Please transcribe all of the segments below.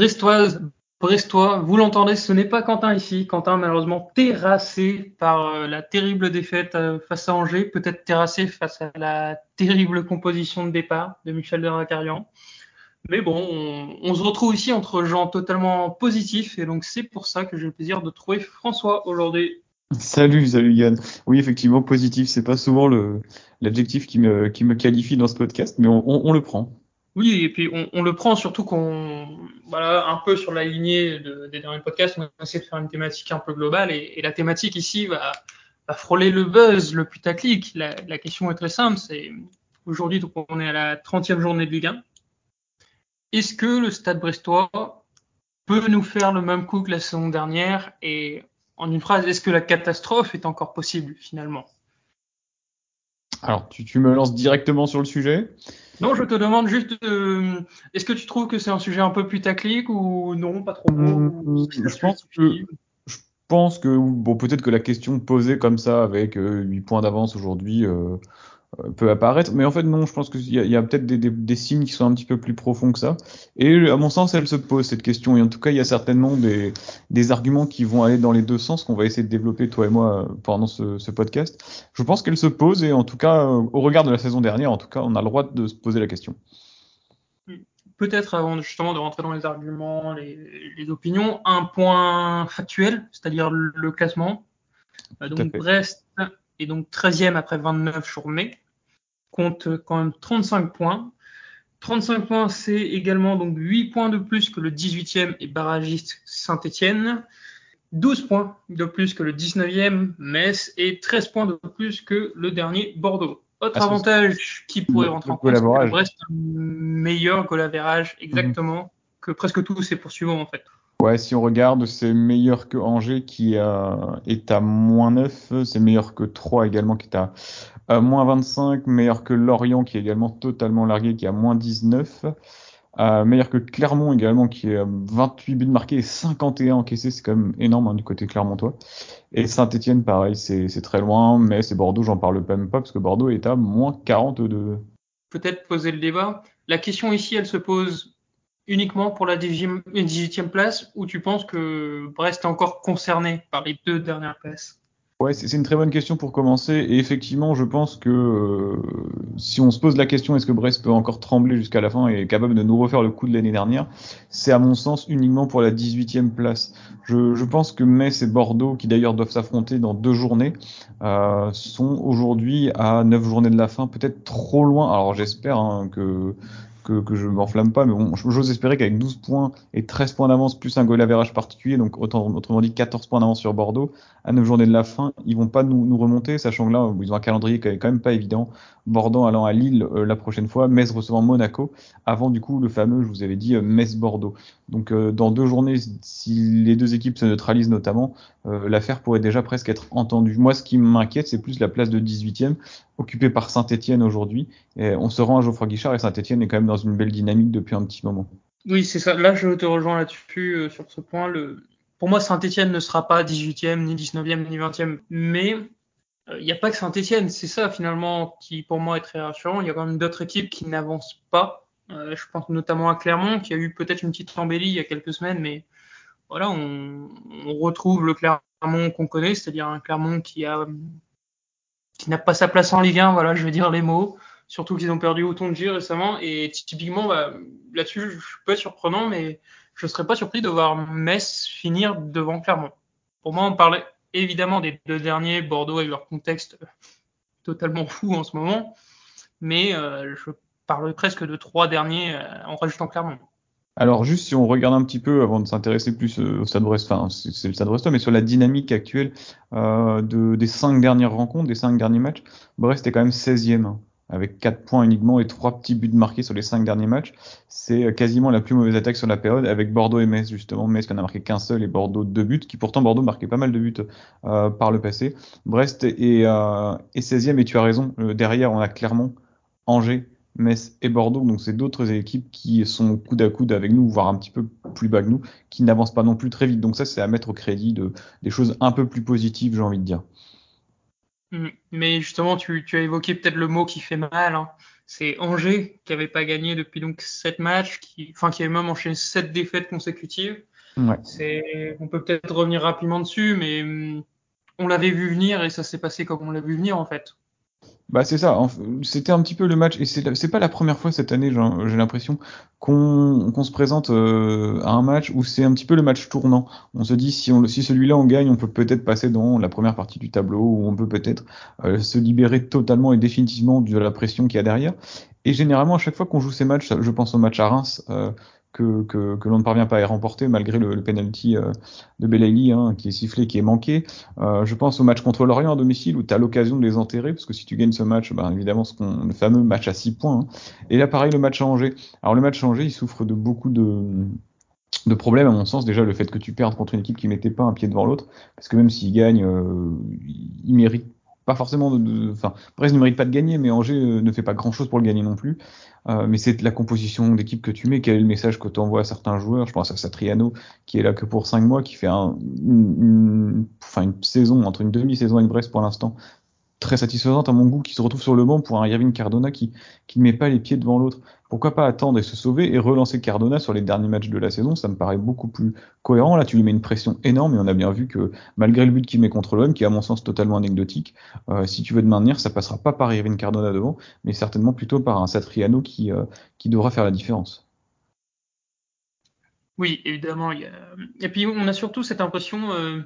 Brestoise, Brestois, vous l'entendez, ce n'est pas Quentin ici. Quentin, malheureusement, terrassé par euh, la terrible défaite euh, face à Angers, peut-être terrassé face à la terrible composition de départ de Michel Deracarian. Mais bon, on, se retrouve ici entre gens totalement positifs, et donc c'est pour ça que j'ai le plaisir de trouver François aujourd'hui. Salut, salut Yann. Oui, effectivement, positif, c'est pas souvent l'adjectif qui me, qualifie dans ce podcast, mais on le prend. Oui, et puis on, le prend surtout qu'on, voilà, un peu sur la lignée de, des derniers podcasts, on essaie de faire une thématique un peu globale, et, la thématique ici va, frôler le buzz, le putaclic. La, question est très simple, c'est aujourd'hui, on est à la 30e journée de Ligue 1. Est-ce que le Stade Brestois peut nous faire le même coup que la saison dernière? Et en une phrase, est-ce que la catastrophe est encore possible finalement? Alors, tu, me lances directement sur le sujet Non, je te demande juste, euh, est-ce que tu trouves que c'est un sujet un peu putaclic ou non, pas trop? Mmh, Je pense que je pense que bon, peut-être que la question posée comme ça avec euh, 8 points d'avance aujourd'hui. Euh, peut apparaître. Mais en fait, non, je pense qu'il y a, a peut-être des, des, des, signes qui sont un petit peu plus profonds que ça. Et à mon sens, elle se pose cette question. Et en tout cas, il y a certainement des, des arguments qui vont aller dans les deux sens qu'on va essayer de développer, toi et moi, pendant ce, ce podcast. Je pense qu'elle se pose et en tout cas, au regard de la saison dernière, en tout cas, on a le droit de se poser la question. Peut-être avant justement de rentrer dans les arguments, les, les opinions, un point factuel, c'est-à-dire le classement. Donc Brest et donc 13e après 29 journées, compte quand même 35 points. 35 points, c'est également donc 8 points de plus que le 18e et barragiste Saint-Etienne, 12 points de plus que le 19e Metz et 13 points de plus que le dernier Bordeaux. Autre ah, avantage qui pourrait rentrer en compte, c'est que le Brest a un meilleur goal exactement, -hmm. que presque tous ses poursuivants en fait. Ouais, si on regarde, c'est meilleur que Angers qui a, est à moins 9, c'est meilleur que 3 également qui est à, moins 25, meilleur que Lorient qui est également totalement largué qui est à moins 19, euh, meilleur que Clermont également qui est à 28 buts marqués et 51 encaissés, c'est quand même énorme hein, du côté Clermontois. Et Saint-Etienne pareil, c'est très loin, mais c'est Bordeaux, j'en parle même pas parce que Bordeaux est à moins 42. Peut-être poser le débat. La question ici, elle se pose uniquement pour la 18e place ou tu penses que Brest est encore concerné par les deux dernières places? Ouais, c'est une très bonne question pour commencer. Et effectivement, je pense que euh, si on se pose la question est-ce que Brest peut encore trembler jusqu'à la fin et est capable de nous refaire le coup de l'année dernière, c'est à mon sens uniquement pour la 18e place. Je, pense que Metz et Bordeaux, qui d'ailleurs doivent s'affronter dans deux journées, euh, sont aujourd'hui à neuf journées de la fin, peut-être trop loin. Alors j'espère hein, que que, je m'enflamme pas, mais bon, j'ose espérer qu'avec 12 points et 13 points d'avance plus un goal average particulier, donc autrement dit 14 points d'avance sur Bordeaux, à 9 journées de la fin, ils vont pas nous, nous remonter, sachant que là, ils ont un calendrier qui est quand même pas évident. Bordeaux allant à Lille euh, la prochaine fois, Metz recevant Monaco, avant du coup le fameux, je vous avais dit, euh, Metz-Bordeaux. Donc euh, dans deux journées, si les deux équipes se neutralisent notamment, euh, l'affaire pourrait déjà presque être entendue. Moi, ce qui m'inquiète, c'est plus la place de 18e, occupée par Saint-Etienne aujourd'hui. On se rend à Geoffroy Guichard et Saint-Etienne est quand même dans une belle dynamique depuis un petit moment. Oui, c'est ça. Là, je te rejoins là-dessus, euh, sur ce point. Pour moi, Saint-Etienne ne sera pas 18e, ni 19e, ni 20e. Mais il euh, n'y a pas que Saint-Etienne. C'est ça, finalement, qui, pour moi, est très rassurant. Il y a quand même d'autres équipes qui n'avancent pas. Je pense notamment à Clermont, qui a eu peut-être une petite embellie il y a quelques semaines, mais voilà, on, retrouve le Clermont qu'on connaît, c'est-à-dire un Clermont qui a n'a pas sa place en Ligue 1, voilà, je vais dire les mots. Surtout qu'ils ont perdu autant de G récemment. Et typiquement, bah, là-dessus, je suis pas surprenant, mais je serais pas surpris de voir Metz finir devant Clermont. Pour moi, on parlait évidemment des deux derniers, Bordeaux avec leur contexte totalement fou en ce moment, mais euh, je parlerai presque de trois derniers euh, en rajoutant Clermont. Alors juste si on regarde un petit peu avant de s'intéresser plus euh, au Stade Brest, enfin c'est le Stade Brestois, mais sur la dynamique actuelle euh, de, des cinq dernières rencontres, des cinq derniers matchs, Brest est quand même 16e hein, avec quatre points uniquement et trois petits buts marqués sur les cinq derniers matchs. C'est euh, quasiment la plus mauvaise attaque sur la période avec Bordeaux et Metz justement. Metz qui en a marqué qu'un seul et Bordeaux deux buts, qui pourtant Bordeaux marquait pas mal de buts par le passé. Brest est, euh, est 16e et tu as raison. derrière on a Clermont, Angers, Metz et Bordeaux. Donc c'est d'autres équipes qui sont coude à coude avec nous, voire un petit peu plus bas que nous, qui n'avancent pas non plus très vite. Donc ça c'est à mettre au crédit de des choses un peu plus positives, j'ai envie de dire. Mmh. Mais justement, tu, tu as évoqué peut-être le mot qui fait mal, hein. c'est Angers qui avait pas gagné depuis donc sept matchs, qui, enfin qui avait même enchaîné sept défaites consécutives. Ouais. C'est, on peut peut-être revenir rapidement dessus, mais hum, on l'avait vu venir et ça s'est passé comme on l'a vu venir en fait. Bah c'est ça, c'était un petit peu le match, et c'est pas la première fois cette année, j'ai l'impression, qu'on se présente euh, à un match où c'est un petit peu le match tournant. On se dit si, on, si celui-là on gagne, on peut peut-être passer dans la première partie du tableau, ou on peut peut-être euh, se libérer totalement et définitivement de la pression qu'il y a derrière. Et généralement, à chaque fois qu'on joue ces matchs, je pense au match à Reims, euh, que, que, que l'on ne parvient pas à remporter malgré le, le penalty euh, de Belaïli hein, qui est sifflé, qui est manqué. Euh, je pense au match contre Lorient à domicile où tu as l'occasion de les enterrer parce que si tu gagnes ce match, ben, évidemment le fameux match à 6 points. Hein. Et là pareil le match à Angers. Alors le match à Angers il souffre de beaucoup de de problèmes à mon sens déjà le fait que tu perdes contre une équipe qui mettait pas un pied devant l'autre parce que même s'il gagne euh, il mérite pas forcément de, Brest ne mérite pas de gagner mais Angers euh, ne fait pas grand chose pour le gagner non plus euh, mais c'est la composition d'équipe que tu mets, quel est le message que tu envoies à certains joueurs? Je pense à Satriano, qui est là que pour 5 mois, qui fait un, une, saison, entre une demi-saison avec Brest pour l'instant, très satisfaisante à mon goût, qui se retrouve sur le banc pour un Irving Cardona qui ne met pas les pieds devant l'autre. Pourquoi pas attendre et se sauver et relancer Cardona sur les derniers matchs de la saison? Ça me paraît beaucoup plus cohérent. Là, tu lui mets une pression énorme et on a bien vu que malgré le but qu'il met contre l'OM, qui est à mon sens totalement anecdotique, euh, si tu veux te maintenir, ça passera pas par Irving Cardona devant, mais certainement plutôt par un Satriano qui, euh, devra faire la différence. Oui, évidemment. Et puis on a surtout cette impression euh,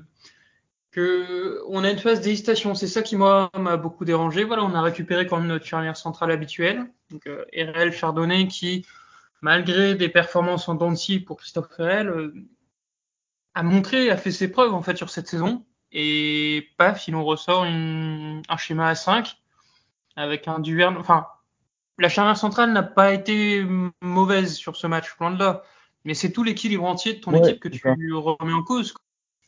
que on a une phase d'hésitation. C'est ça qui moi m'a beaucoup dérangé. Voilà, on a récupéré quand même notre charnière centrale habituelle, donc euh, RL Chardonnay qui, malgré des performances en dents pour Christophe RL, euh, a montré, a fait ses preuves en fait sur cette saison. Et paf, il nous ressort une, un schéma à 5 avec un Duverne. Enfin, la charnière centrale n'a pas été mauvaise sur ce match, loin de là. Mais c'est tout l'équilibre entier de ton équipe que tu remets en cause.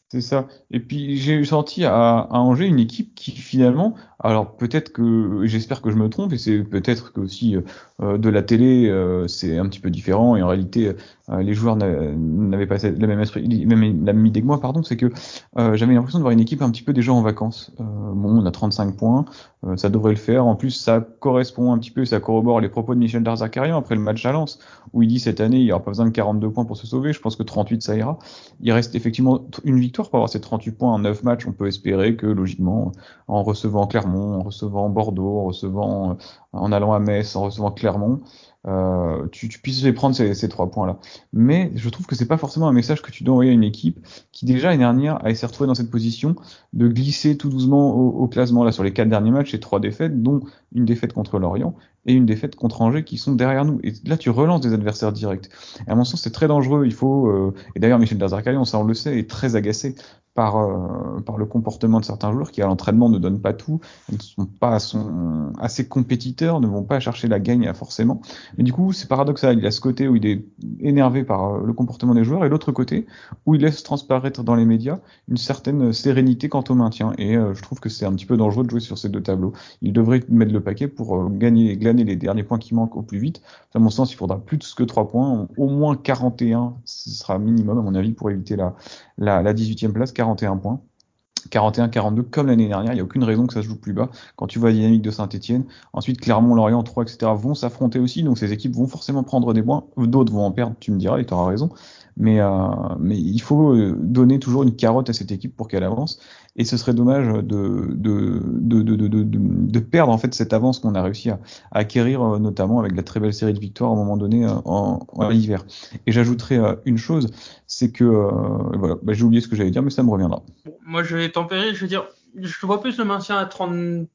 C'est ça. Et puis j'ai senti à, à, Angers une équipe qui finalement, alors peut-être que, j'espère que je me trompe, et c'est peut-être que aussi euh, de la télé euh, c'est un petit peu différent, et en réalité euh, les joueurs n'avaient pas la même esprit, la même idée que moi, pardon, c'est que j'avais l'impression de voir une équipe un petit peu déjà en vacances. bon, on a 35 points, ça devrait le faire. En plus, ça correspond un petit peu, ça corrobore les propos de Michel Darzakarian après le match à Lens, où il dit cette année il n'y aura pas besoin de 42 points pour se sauver. Je pense que 38 ça ira. Il reste effectivement une victoire pour avoir ces 38 points en 9 matchs, on peut espérer que logiquement, en recevant Clermont, en recevant Bordeaux, en recevant, euh, en allant à Metz, en recevant Clermont, euh, tu, tu, puisses prendre ces, trois points-là. Mais je trouve que c'est pas forcément un message que tu dois envoyer à une équipe qui déjà l'année dernière a essayé de retrouver dans cette position de glisser tout doucement au, au, classement là sur les quatre derniers matchs et trois défaites, dont une défaite contre Lorient et une défaite contre Angers qui sont derrière nous. Et là, tu relances des adversaires directs. Et à mon sens, c'est très dangereux. Il faut euh, et d'ailleurs Michel Dazarkali, on, ça on le sait, est très agacé par, euh, par le comportement de certains joueurs qui à l'entraînement ne donnent pas tout, ne sont pas assez compétiteurs, ne vont pas chercher la gagne forcément. Mais du coup, c'est paradoxal. Il a ce côté où il est énervé par euh, le comportement des joueurs et l'autre côté où il laisse transparaître dans les médias une certaine sérénité quant au maintien. Et euh, je trouve que c'est un petit peu dangereux de jouer sur ces deux tableaux. Il devrait mettre le paquet pour gagner, glaner les derniers points qui manquent au plus vite. À mon sens, il faudra plus que 3 points, au moins 41, ce sera minimum à mon avis pour éviter la, la, la 18e place. 41 points. 41-42 comme l'année dernière, il n'y a aucune raison que ça se joue plus bas. Quand tu vois la dynamique de Saint-Etienne, ensuite Clermont, Lorient, 3, etc. vont s'affronter aussi, donc ces équipes vont forcément prendre des points, d'autres vont en perdre, tu me diras, et tu auras raison. Mais, euh, mais il faut euh, donner toujours une carotte à cette équipe pour qu'elle avance. Et ce serait dommage de, de, de, de, de, de perdre en fait cette avance qu'on a réussi à, acquérir, euh, notamment avec la très belle série de victoires à un moment donné en, en hiver. Et j'ajouterai une chose, c'est que voilà, bah, j'ai oublié ce que j'allais dire, mais ça me reviendra. moi, je vais tempérer. Je veux dire, je vois plus le maintien à 39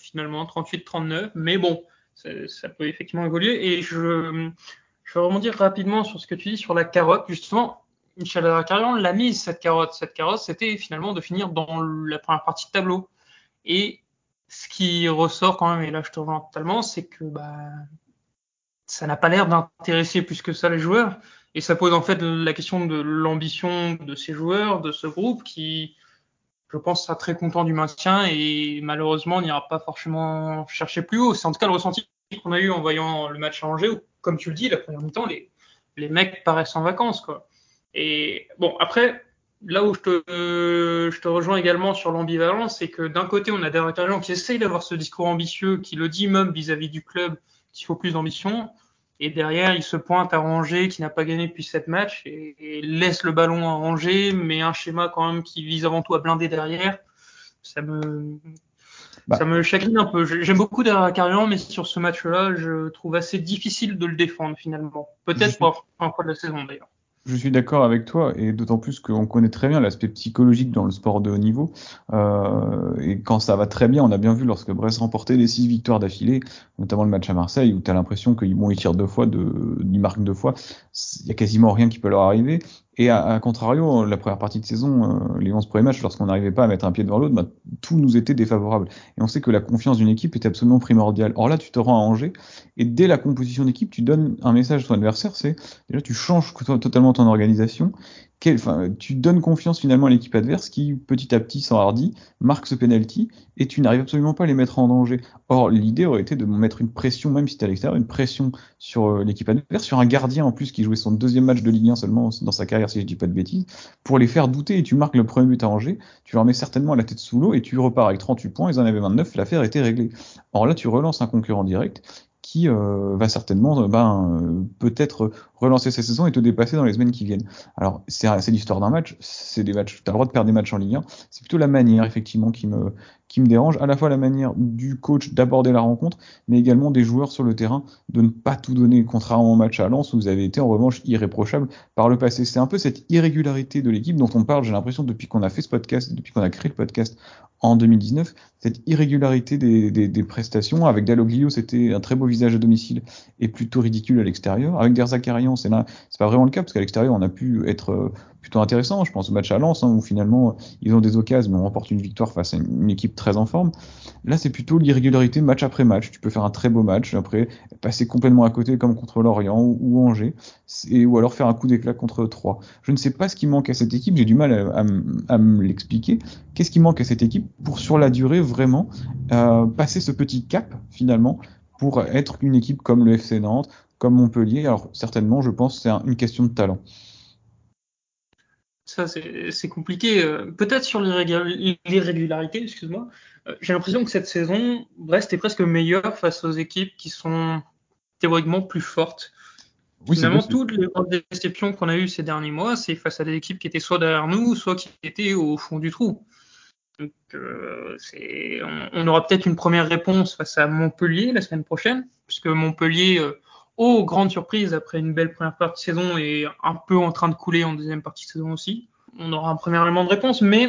finalement, 38-39, mais bon, ça, ça peut effectivement évoluer. Et je je vais rebondir rapidement sur ce que tu dis sur la carotte. Justement, Michel Carrion l'a mise, cette carotte. Cette carotte, c'était finalement de finir dans la première partie de tableau. Et ce qui ressort quand même, et là je te rejoins totalement, c'est que bah, ça n'a pas l'air d'intéresser plus que ça les joueurs. Et ça pose en fait la question de l'ambition de ces joueurs, de ce groupe qui, je pense, sera très content du maintien et malheureusement n'ira pas forcément chercher plus haut. C'est en tout cas le ressenti qu'on a eu en voyant le match à Angers, comme tu le dis, la première mi-temps, les, les mecs paraissent en vacances, quoi. Et bon, après, là où je te, je te rejoins également sur l'ambivalence, c'est que d'un côté, on a des Carillon qui essayent d'avoir ce discours ambitieux, qui le dit même vis-à-vis du club qu'il faut plus d'ambition. Et derrière, il se pointe à Angers qui n'a pas gagné depuis sept matchs et, laisse le ballon à Angers, mais un schéma quand même qui vise avant tout à blinder derrière. Ça me, bah. ça me chagrine un peu. J'aime beaucoup Carillon, mais sur ce match-là, je trouve assez difficile de le défendre finalement. Peut-être pour la fin de la saison d'ailleurs. Je suis d'accord avec toi, et d'autant plus qu'on connaît très bien l'aspect psychologique dans le sport de haut niveau. Euh, et quand ça va très bien, on a bien vu lorsque Brest remportait les six victoires d'affilée, notamment le match à Marseille, où tu as l'impression qu'ils vont y tirent deux fois, de, ils marquent deux fois, il y a quasiment rien qui peut leur arriver. Et à, contrario, la première partie de saison, euh, les 11 premiers matchs, lorsqu'on n'arrivait pas à mettre un pied devant l'autre, bah, tout nous était défavorable. Et on sait que la confiance d'une équipe est absolument primordiale. Or là, tu te rends à Angers, et dès la composition d'équipe, tu donnes un message à ton adversaire, c'est déjà tu changes totalement ton organisation, tu donnes confiance finalement à l'équipe adverse qui petit à petit s'enhardit, marque ce penalty et tu n'arrives absolument pas à les mettre en danger. Or l'idée aurait été de mettre une pression, même si tu à l'extérieur, une pression sur euh, l'équipe adverse, sur un gardien en plus qui jouait son deuxième match de Ligue 1 seulement dans sa carrière si je dis pas de bêtises, pour les faire douter et tu marques le premier but à Angers, tu leur mets certainement la tête sous l'eau et tu repars avec 38 points, ils en avaient 29, l'affaire était réglée. Or là tu relances un concurrent direct qui euh, va certainement euh, ben, euh, peut-être relancer sa saison et te dépasser dans les semaines qui viennent. Alors c'est l'histoire d'un match, c'est des matchs, tu as le droit de perdre des matchs en Ligue 1, c'est plutôt la manière effectivement qui me, qui me dérange, à la fois la manière du coach d'aborder la rencontre, mais également des joueurs sur le terrain de ne pas tout donner, contrairement au match à Lens où vous avez été en revanche irréprochable par le passé. C'est un peu cette irrégularité de l'équipe dont on parle, j'ai l'impression depuis qu'on a fait ce podcast, depuis qu'on a créé le podcast en 2019, cette irrégularité des, prestations. Avec Dalloglio, c'était un très beau visage à domicile et plutôt ridicule à l'extérieur. Avec Derzakarian, c'est là, c'est pas vraiment le cas parce qu'à l'extérieur, on a pu être euh, plutôt intéressant. Je pense au match à Lens, hein, où finalement ils ont des occasions, mais on remporte une victoire face à une, équipe très en forme. Là, c'est plutôt l'irrégularité match après match. Tu peux faire un très beau match, après passer complètement à côté comme contre Lorient ou, Angers, et, ou alors faire un coup d'éclat contre 3. Je ne sais pas ce qui manque à cette équipe, j'ai du mal à, à, me l'expliquer. Qu'est-ce qui manque à cette équipe pour sur la durée vraiment euh, passer ce petit cap finalement pour être une équipe comme le FC Nantes, comme Montpellier? Alors certainement, je pense, c'est une question de talent. Ça, c'est compliqué. Euh, peut-être sur l'irrégularité, excuse-moi. Euh, j'ai l'impression que cette saison, Brest est presque meilleur face aux équipes qui sont théoriquement plus fortes. Oui, Finalement, toutes les déceptions qu'on a eues ces derniers mois, c'est face à des équipes qui étaient soit derrière nous, soit qui étaient au fond du trou. Donc, euh, on, on, aura peut-être une première réponse face à Montpellier la semaine prochaine, puisque Montpellier, euh, oh, grande surprise, après une belle première partie de saison, est un peu en train de couler en deuxième partie de saison aussi. On aura un premier élément de réponse, mais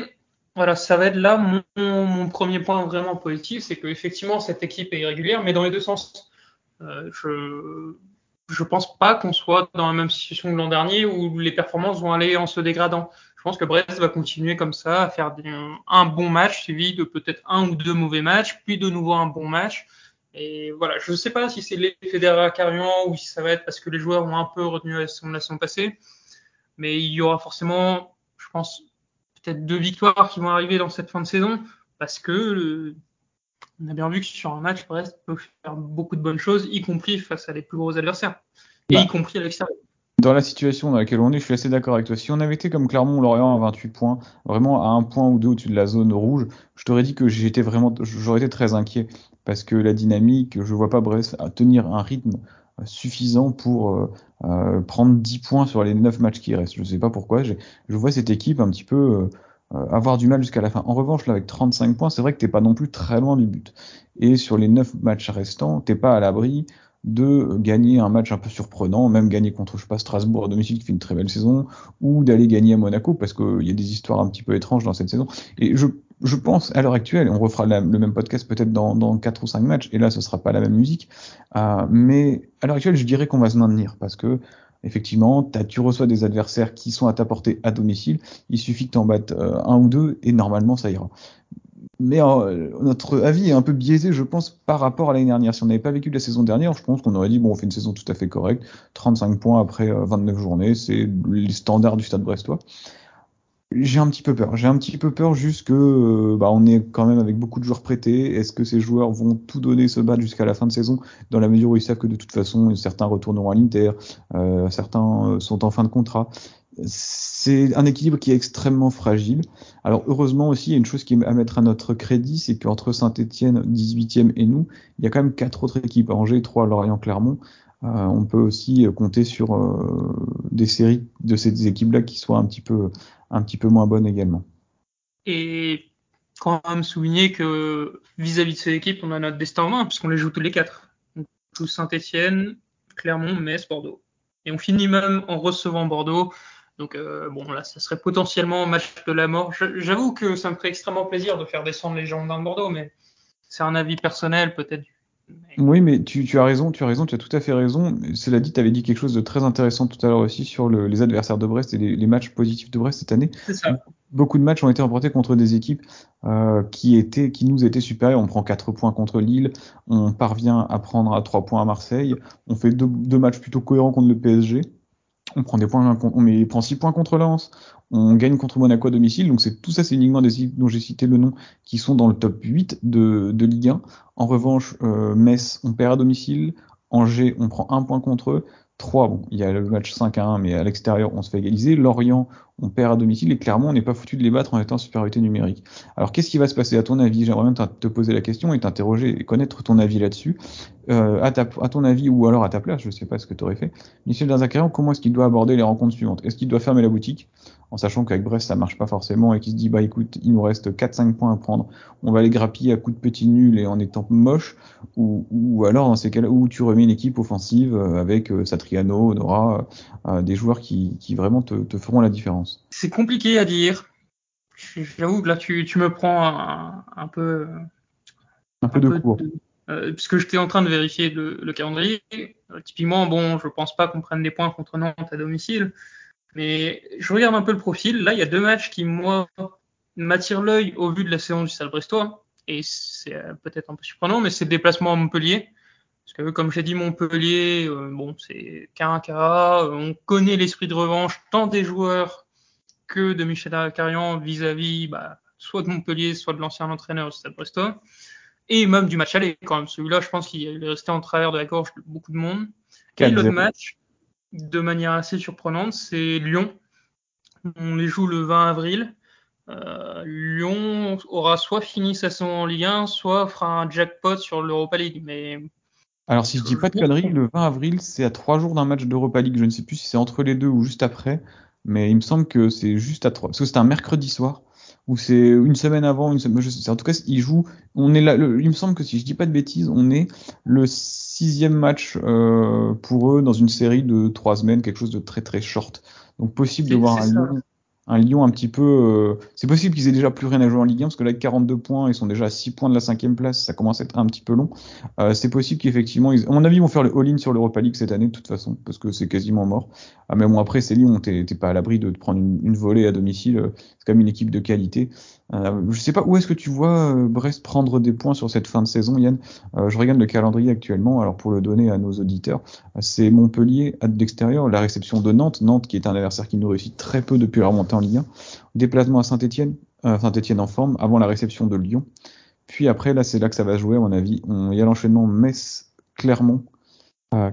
voilà, ça va être là mon, premier point vraiment positif, c'est que effectivement cette équipe est irrégulière, mais dans les deux sens. Euh, je je pense pas qu'on soit dans la même situation que l'an dernier où les performances vont aller en se dégradant. Je pense que Brest va continuer comme ça à faire un bon match suivi de peut-être un ou deux mauvais matchs, puis de nouveau un bon match. Et voilà, je ne sais pas si c'est l'effet Carrion ou si ça va être parce que les joueurs ont un peu retenu la saison, la saison passée, mais il y aura forcément, je pense, peut-être deux victoires qui vont arriver dans cette fin de saison parce que on a bien vu que sur un match, Brest peut faire beaucoup de bonnes choses, y compris face à les plus gros adversaires, et bah. y compris à l'extérieur. Dans la situation dans laquelle on est, je suis assez d'accord avec toi. Si on avait été comme Clermont-Lorient à 28 points, vraiment à un point ou deux au-dessus de la zone rouge, je t'aurais dit que j'étais vraiment, j'aurais été très inquiet parce que la dynamique, je vois pas Brest tenir un rythme suffisant pour euh, euh, prendre 10 points sur les 9 matchs qui restent. Je sais pas pourquoi. Je vois cette équipe un petit peu euh, euh, avoir du mal jusqu'à la fin. En revanche, là, avec 35 points, c'est vrai que t'es pas non plus très loin du but. Et sur les 9 matchs restants, t'es pas à l'abri de gagner un match un peu surprenant, même gagner contre, je sais pas, Strasbourg à domicile qui fait une très belle saison, ou d'aller gagner à Monaco, parce qu'il y a des histoires un petit peu étranges dans cette saison. Et je, je pense, à l'heure actuelle, on refera le même podcast peut-être dans, dans 4 ou 5 matchs, et là, ce sera pas la même musique, euh, mais à l'heure actuelle, je dirais qu'on va se maintenir, parce que effectivement, tu reçois des adversaires qui sont à ta portée à domicile. Il suffit que tu en battes euh, un ou deux et normalement ça ira. Mais euh, notre avis est un peu biaisé, je pense, par rapport à l'année dernière. Si on n'avait pas vécu la saison dernière, je pense qu'on aurait dit bon, on fait une saison tout à fait correcte, 35 points après 29 euh, journées, c'est les standards du Stade Brestois. J'ai un petit peu peur. J'ai un petit peu peur juste que euh, bah, on est quand même avec beaucoup de joueurs prêtés. Est-ce que ces joueurs vont tout donner, se battre jusqu'à la fin de saison, dans la mesure où ils savent que de toute façon certains retourneront à l'Inter, certains sont en fin de contrat. C'est un équilibre qui est extrêmement fragile. Alors heureusement aussi, il y a une chose qui est à mettre à notre crédit, c'est qu'entre Saint-Etienne, 18e et nous, il y a quand même quatre autres équipes, Angers, 3, Lorient, Clermont. Euh, on peut aussi compter sur euh, des séries de ces équipes-là qui soient un petit peu, un petit peu moins bonnes également. Et quand même souligner que vis-à-vis de ces équipes, on a notre destin en main, puisqu'on les joue tous les quatre. On joue Saint-Etienne, Clermont, Metz, Bordeaux. Et on finit même en recevant Bordeaux. Donc euh, bon, là, ça serait potentiellement un match de la mort. J'avoue que ça me ferait extrêmement plaisir de faire descendre les gens dans Bordeaux, mais c'est un avis personnel peut-être. Oui, mais tu, as raison, tu as raison, tu as tout à fait raison. Cela dit, tu avais dit quelque chose de très intéressant tout à l'heure aussi sur les adversaires de Brest et les, matchs positifs de Brest cette année. C'est ça. Beaucoup de matchs ont été remportés contre des équipes euh, qui étaient, qui nous étaient supérieures. On prend 4 points contre Lille, on parvient à prendre à 3 points à Marseille, on fait deux, deux matchs plutôt cohérents contre le PSG on prend des points, on met, prend 6 points contre Lens, on gagne contre Monaco à domicile, donc c'est tout ça, c'est uniquement des équipes dont j'ai cité le nom qui sont dans le top 8 de, de Ligue 1. En revanche, euh, Metz, on perd à domicile, Angers, on prend un point contre eux, 3, bon, il y a le match 5 à 1, mais à l'extérieur, on se fait égaliser. Lorient, on perd à domicile et clairement, on n'est pas foutu de les battre en étant en supériorité numérique. Alors, qu'est-ce qui va se passer à ton avis? J'aimerais bien te poser la question et t'interroger et connaître ton avis là-dessus. Euh, à, ton avis ou alors à ta place, je ne sais pas ce que tu aurais fait. Michel Derzakarian, comment est-ce qu'il doit aborder les rencontres suivantes? Est-ce qu'il doit fermer la boutique? En sachant qu'avec Brest ça marche pas forcément et qu'il se dit bah écoute il nous reste 4-5 points à prendre, on va les grappiller à coups de petits nuls et en étant moche ou, ou alors dans ces cas-là où tu remets une équipe offensive euh, avec euh, Satriano, Nora, euh, des joueurs qui, qui vraiment te, te, feront la différence. C'est compliqué à dire. J'avoue que là tu, tu me prends un, un peu un, peu de cours. Euh, puisque j'étais en train de vérifier le, le calendrier. typiquement, bon, je pense pas qu'on prenne des points contre Nantes à domicile. Mais je regarde un peu le profil. Là, il y a deux matchs qui, moi, m'attirent l'œil au vu de la saison du Stade Brestois. Et c'est euh, peut-être un peu surprenant, mais c'est le déplacement à Montpellier. Parce que, comme j'ai dit, Montpellier, euh, bon, c'est Caracara. Euh, on connaît l'esprit de revanche tant des joueurs que de Michel Carian vis-à-vis, bah, soit de Montpellier, soit de l'ancien entraîneur du Stade Brestois. Et même du match aller, quand même. Celui-là, je pense qu'il est resté en travers de la gorge de beaucoup de monde. Et l'autre match, de manière assez surprenante, c'est Lyon. On les joue le 20 avril. Euh, Lyon aura soit fini sa saison en Ligue 1, soit fera un jackpot sur l'Europa League. Alors si je dis pas de conneries, le 20 avril, c'est à trois jours d'un match d'Europa League. Je ne sais plus si c'est entre les deux ou juste après, mais il me semble que c'est juste à trois. Parce que c'est un mercredi soir ou c'est une semaine avant, une semaine. Je sais, en tout cas, il joue. On est là. il me semble que si je dis pas de bêtises, on est le sixième match euh, pour eux dans une série de trois semaines, quelque chose de très très short. Donc possible de voir un Lyon, un Lyon un petit peu. Euh, c'est possible qu'ils aient déjà plus rien à jouer en Ligue 1 parce que là, avec 42 points, ils sont déjà à 6 points de la cinquième place. Ça commence à être un petit peu long. Euh, c'est possible qu'effectivement, ils... à mon avis, ils vont faire le all-in sur l'Europa League cette année de toute façon parce que c'est quasiment mort. Ah, mais bon, après, c'est Lyon. T'es pas à l'abri de prendre une, une volée à domicile. C'est quand même une équipe de qualité. Euh, je sais pas où est-ce que tu vois euh, Brest prendre des points sur cette fin de saison, Yann. Euh, je regarde le calendrier actuellement. Alors pour le donner à nos auditeurs, c'est Montpellier à l'extérieur, la réception de Nantes, Nantes qui est un adversaire qui nous réussit très peu depuis la remontée en Ligue 1. Déplacement à Saint-Étienne, Saint-Étienne en forme, avant la réception de Lyon. Puis après, là, c'est là que ça va jouer, à mon avis. Il y a l'enchaînement Metz-Clermont,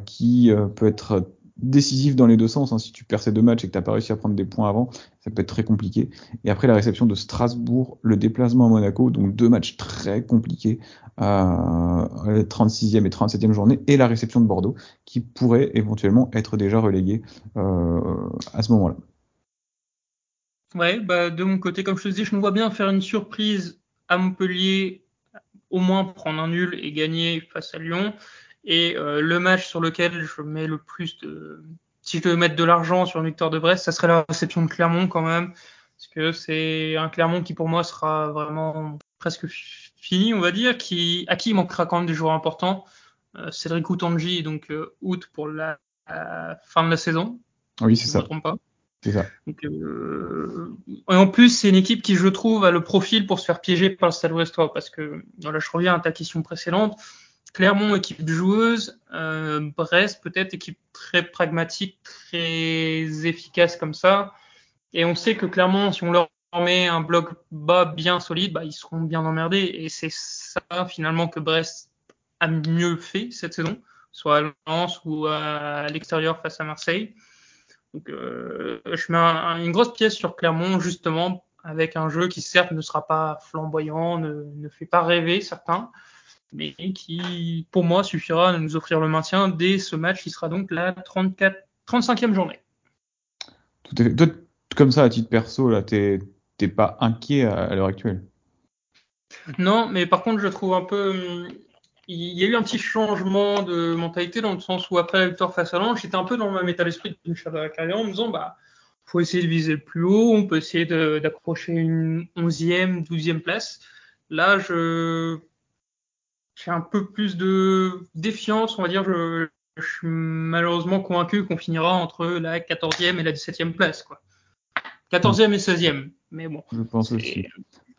qui peut être décisif dans les deux sens. Hein. Si tu perds ces deux matchs et que tu n'as pas réussi à prendre des points avant, ça peut être très compliqué. Et après la réception de Strasbourg, le déplacement à Monaco, donc deux matchs très compliqués, euh, 36e et 37e journée, et la réception de Bordeaux, qui pourrait éventuellement être déjà relégué euh, à ce moment-là. Ouais, bah de mon côté, comme je te dis, je me vois bien faire une surprise à Montpellier, au moins prendre un nul et gagner face à Lyon. Et euh, le match sur lequel je mets le plus de, si je devais mettre de l'argent sur une victoire de Brest, ça serait la réception de Clermont quand même, parce que c'est un Clermont qui pour moi sera vraiment presque fini, on va dire, qui à qui il manquera quand même des joueurs importants. Euh, Cédric Outanji, donc euh, août pour la, fin de la saison. Oui, c'est ça. Je me trompe pas. C'est ça. Donc, euh, et en plus, c'est une équipe qui, je trouve, a le profil pour se faire piéger par le Stade Brestois, parce que voilà, je reviens à ta question précédente. Clermont, équipe joueuse. Euh, Brest, peut-être équipe très pragmatique, très efficace comme ça. Et on sait que Clermont, si on leur met un bloc bas bien solide, bah, ils seront bien emmerdés. Et c'est ça finalement que Brest a mieux fait cette saison, soit à Lens ou à l'extérieur face à Marseille. Donc, euh, je mets une grosse pièce sur Clermont, justement, avec un jeu qui, certes, ne sera pas flamboyant, ne, ne fait pas rêver certains, mais qui, pour moi, suffira à nous offrir le maintien dès ce match qui sera donc la 34, 35e journée. Tout à fait. Toi, comme ça, à titre perso, là, t'es pas inquiet à, l'heure actuelle? Non, mais par contre, je trouve un peu. Il y a eu un petit changement de mentalité dans le sens où après la victoire face à Lens, j'étais un peu dans le même état d'esprit de Michel de la carrière en me disant, bah, faut essayer de viser le plus haut, on peut essayer d'accrocher une 11e, 12e place. Là, je, j'ai un peu plus de défiance, on va dire. Je, suis malheureusement convaincu qu'on finira entre la 14e et la 17e place. Quoi. 14e et 16e. Mais bon. Je pense aussi.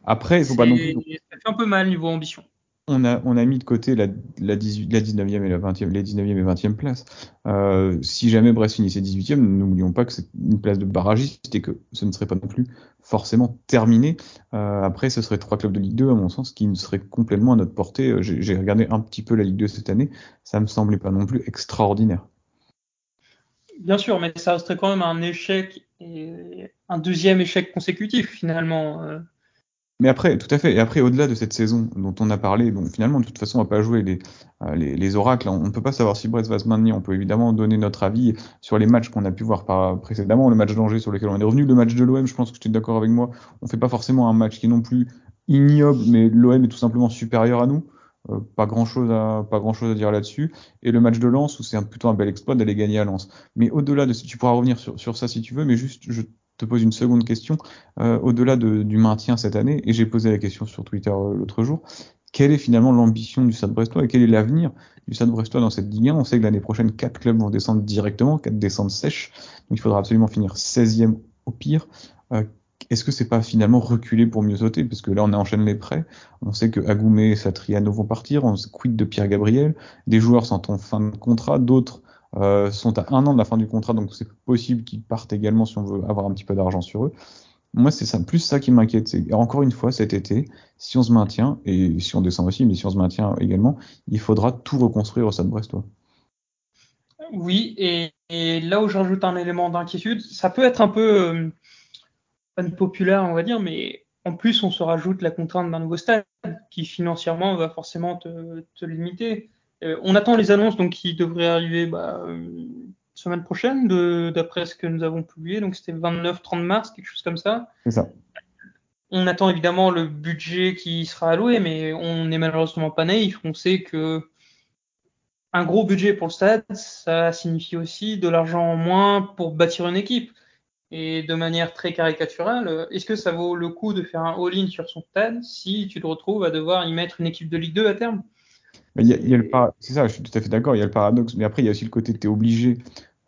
Après, il faut pas non plus. Ça fait un peu mal niveau ambition on a, mis de côté la, la, 18, la 19e et la 20e, les 19e et 20e places. Euh, si jamais Brest finissait 18e, n'oublions pas que c'est une place de barragiste et que ce ne serait pas non plus forcément terminé. Euh, après, ce serait trois clubs de Ligue 2, à mon sens, qui ne seraient complètement à notre portée. Euh, j'ai regardé un petit peu la Ligue 2 cette année, ça me semblait pas non plus extraordinaire. Bien sûr, mais ça resterait quand même un échec, et un deuxième échec consécutif finalement. Mais après, tout à fait. Et après, au-delà de cette saison dont on a parlé, bon, finalement, de toute façon, on va pas jouer les, euh, les, les, oracles. On ne peut pas savoir si Brest va se maintenir. On peut évidemment donner notre avis sur les matchs qu'on a pu voir par, précédemment. Le match d'Angers sur lequel on est revenu, le match de l'OM, je pense que tu es d'accord avec moi. On fait pas forcément un match qui est non plus ignoble, mais l'OM est tout simplement supérieur à nous. Euh, pas grand chose à pas grand chose à dire là-dessus. Et le match de Lens où c'est plutôt un bel exploit d'aller gagner à Lens. Mais au-delà de, tu pourras revenir sur, sur ça si tu veux, mais juste je te pose une seconde question. Euh, au-delà de, du maintien cette année, et j'ai posé la question sur Twitter euh, l'autre jour, quelle est finalement l'ambition du Stade Brestois et quel est l'avenir du Stade Brestois dans cette Ligue 1 On sait que l'année prochaine, quatre clubs vont descendre directement, quatre descentes sèches, donc il faudra absolument finir 16e au pire. Euh, est-ce que c'est pas finalement reculer pour mieux sauter? Parce que là, on enchaîne les prêts. On sait que Agoumé et Satriano vont partir. On quitte de Pierre Gabriel. Des joueurs sont en fin de contrat. D'autres euh, sont à un an de la fin du contrat, donc c'est possible qu'ils partent également si on veut avoir un petit peu d'argent sur eux. Moi, c'est ça, plus ça qui m'inquiète. C'est encore une fois cet été, si on se maintient et si on descend aussi, mais si on se maintient également, il faudra tout reconstruire au Stade Brestois. Oui, et, là où j'ajoute un élément d'inquiétude, ça peut être un peu euh, populaire, on va dire, mais en plus, on se rajoute la contrainte d'un nouveau stade qui financièrement va forcément te, te limiter. Euh, on attend les annonces donc qui devraient arriver bah, euh, semaine prochaine, d'après ce que nous avons publié. Donc c'était 29-30 mars, quelque chose comme ça. C'est ça. On attend évidemment le budget qui sera alloué, mais on n'est malheureusement pas naïf. On sait que un gros budget pour le stade, ça signifie aussi de l'argent en moins pour bâtir une équipe. Et de manière très caricaturale, est-ce que ça vaut le coup de faire un all-in sur son stade si tu te retrouves à devoir y mettre une équipe de Ligue 2 à terme? Il y a, il y a le c'est ça, je suis tout à fait d'accord, il y a le paradoxe, mais après il y a aussi le côté que tu es obligé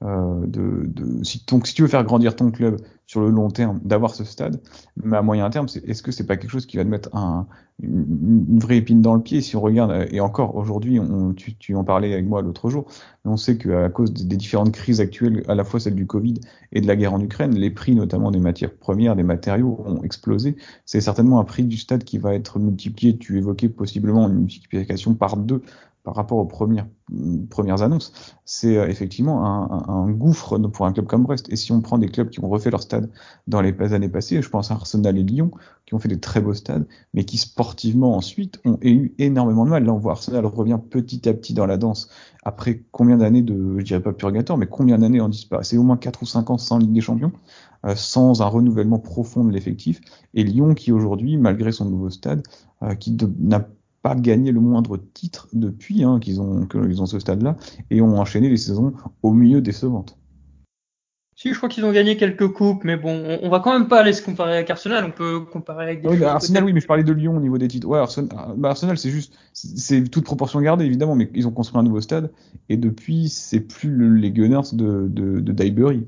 euh, de, de si, ton, si tu veux faire grandir ton club sur le long terme, d'avoir ce stade, mais à moyen terme, est-ce que c'est pas quelque chose qui va te mettre un, une, vraie épine dans le pied? Si on regarde et encore aujourd'hui, on, tu, tu en parlais avec moi l'autre jour, on sait qu'à cause des, différentes crises actuelles, à la fois celle du Covid et de la guerre en Ukraine, les prix notamment des matières premières, des matériaux ont explosé. C'est certainement un prix du stade qui va être multiplié. Tu évoquais possiblement une multiplication par deux par rapport aux premières, premières annonces, c'est euh, effectivement un, un, gouffre pour un club comme Brest. Et si on prend des clubs qui ont refait leur stade dans les années passées, je pense à Arsenal et Lyon, qui ont fait des très beaux stades, mais qui sportivement ensuite ont eu énormément de mal. Là, on voit Arsenal revient petit à petit dans la danse. Après combien d'années de, je dirais pas purgatoire, mais combien d'années en disparaît C'est au moins 4 ou 5 ans sans Ligue des Champions, euh, sans un renouvellement profond de l'effectif. Et Lyon qui aujourd'hui, malgré son nouveau stade, euh, qui n'a pas gagné le moindre titre depuis hein, qu'ils ont, qu'ils ont ce stade-là et ont enchaîné les saisons au milieu décevantes. Si, je crois qu'ils ont gagné quelques coupes, mais bon, on, va quand même pas aller se comparer avec Arsenal, on peut comparer avec des oui, Arsenal, oui, mais je parlais de Lyon au niveau des titres. Ouais, Arsenal, bah, Arsenal c'est juste, c'est toute proportion gardée, évidemment, mais ils ont construit un nouveau stade, et depuis, c'est plus les Gunners de, de, de Daibury.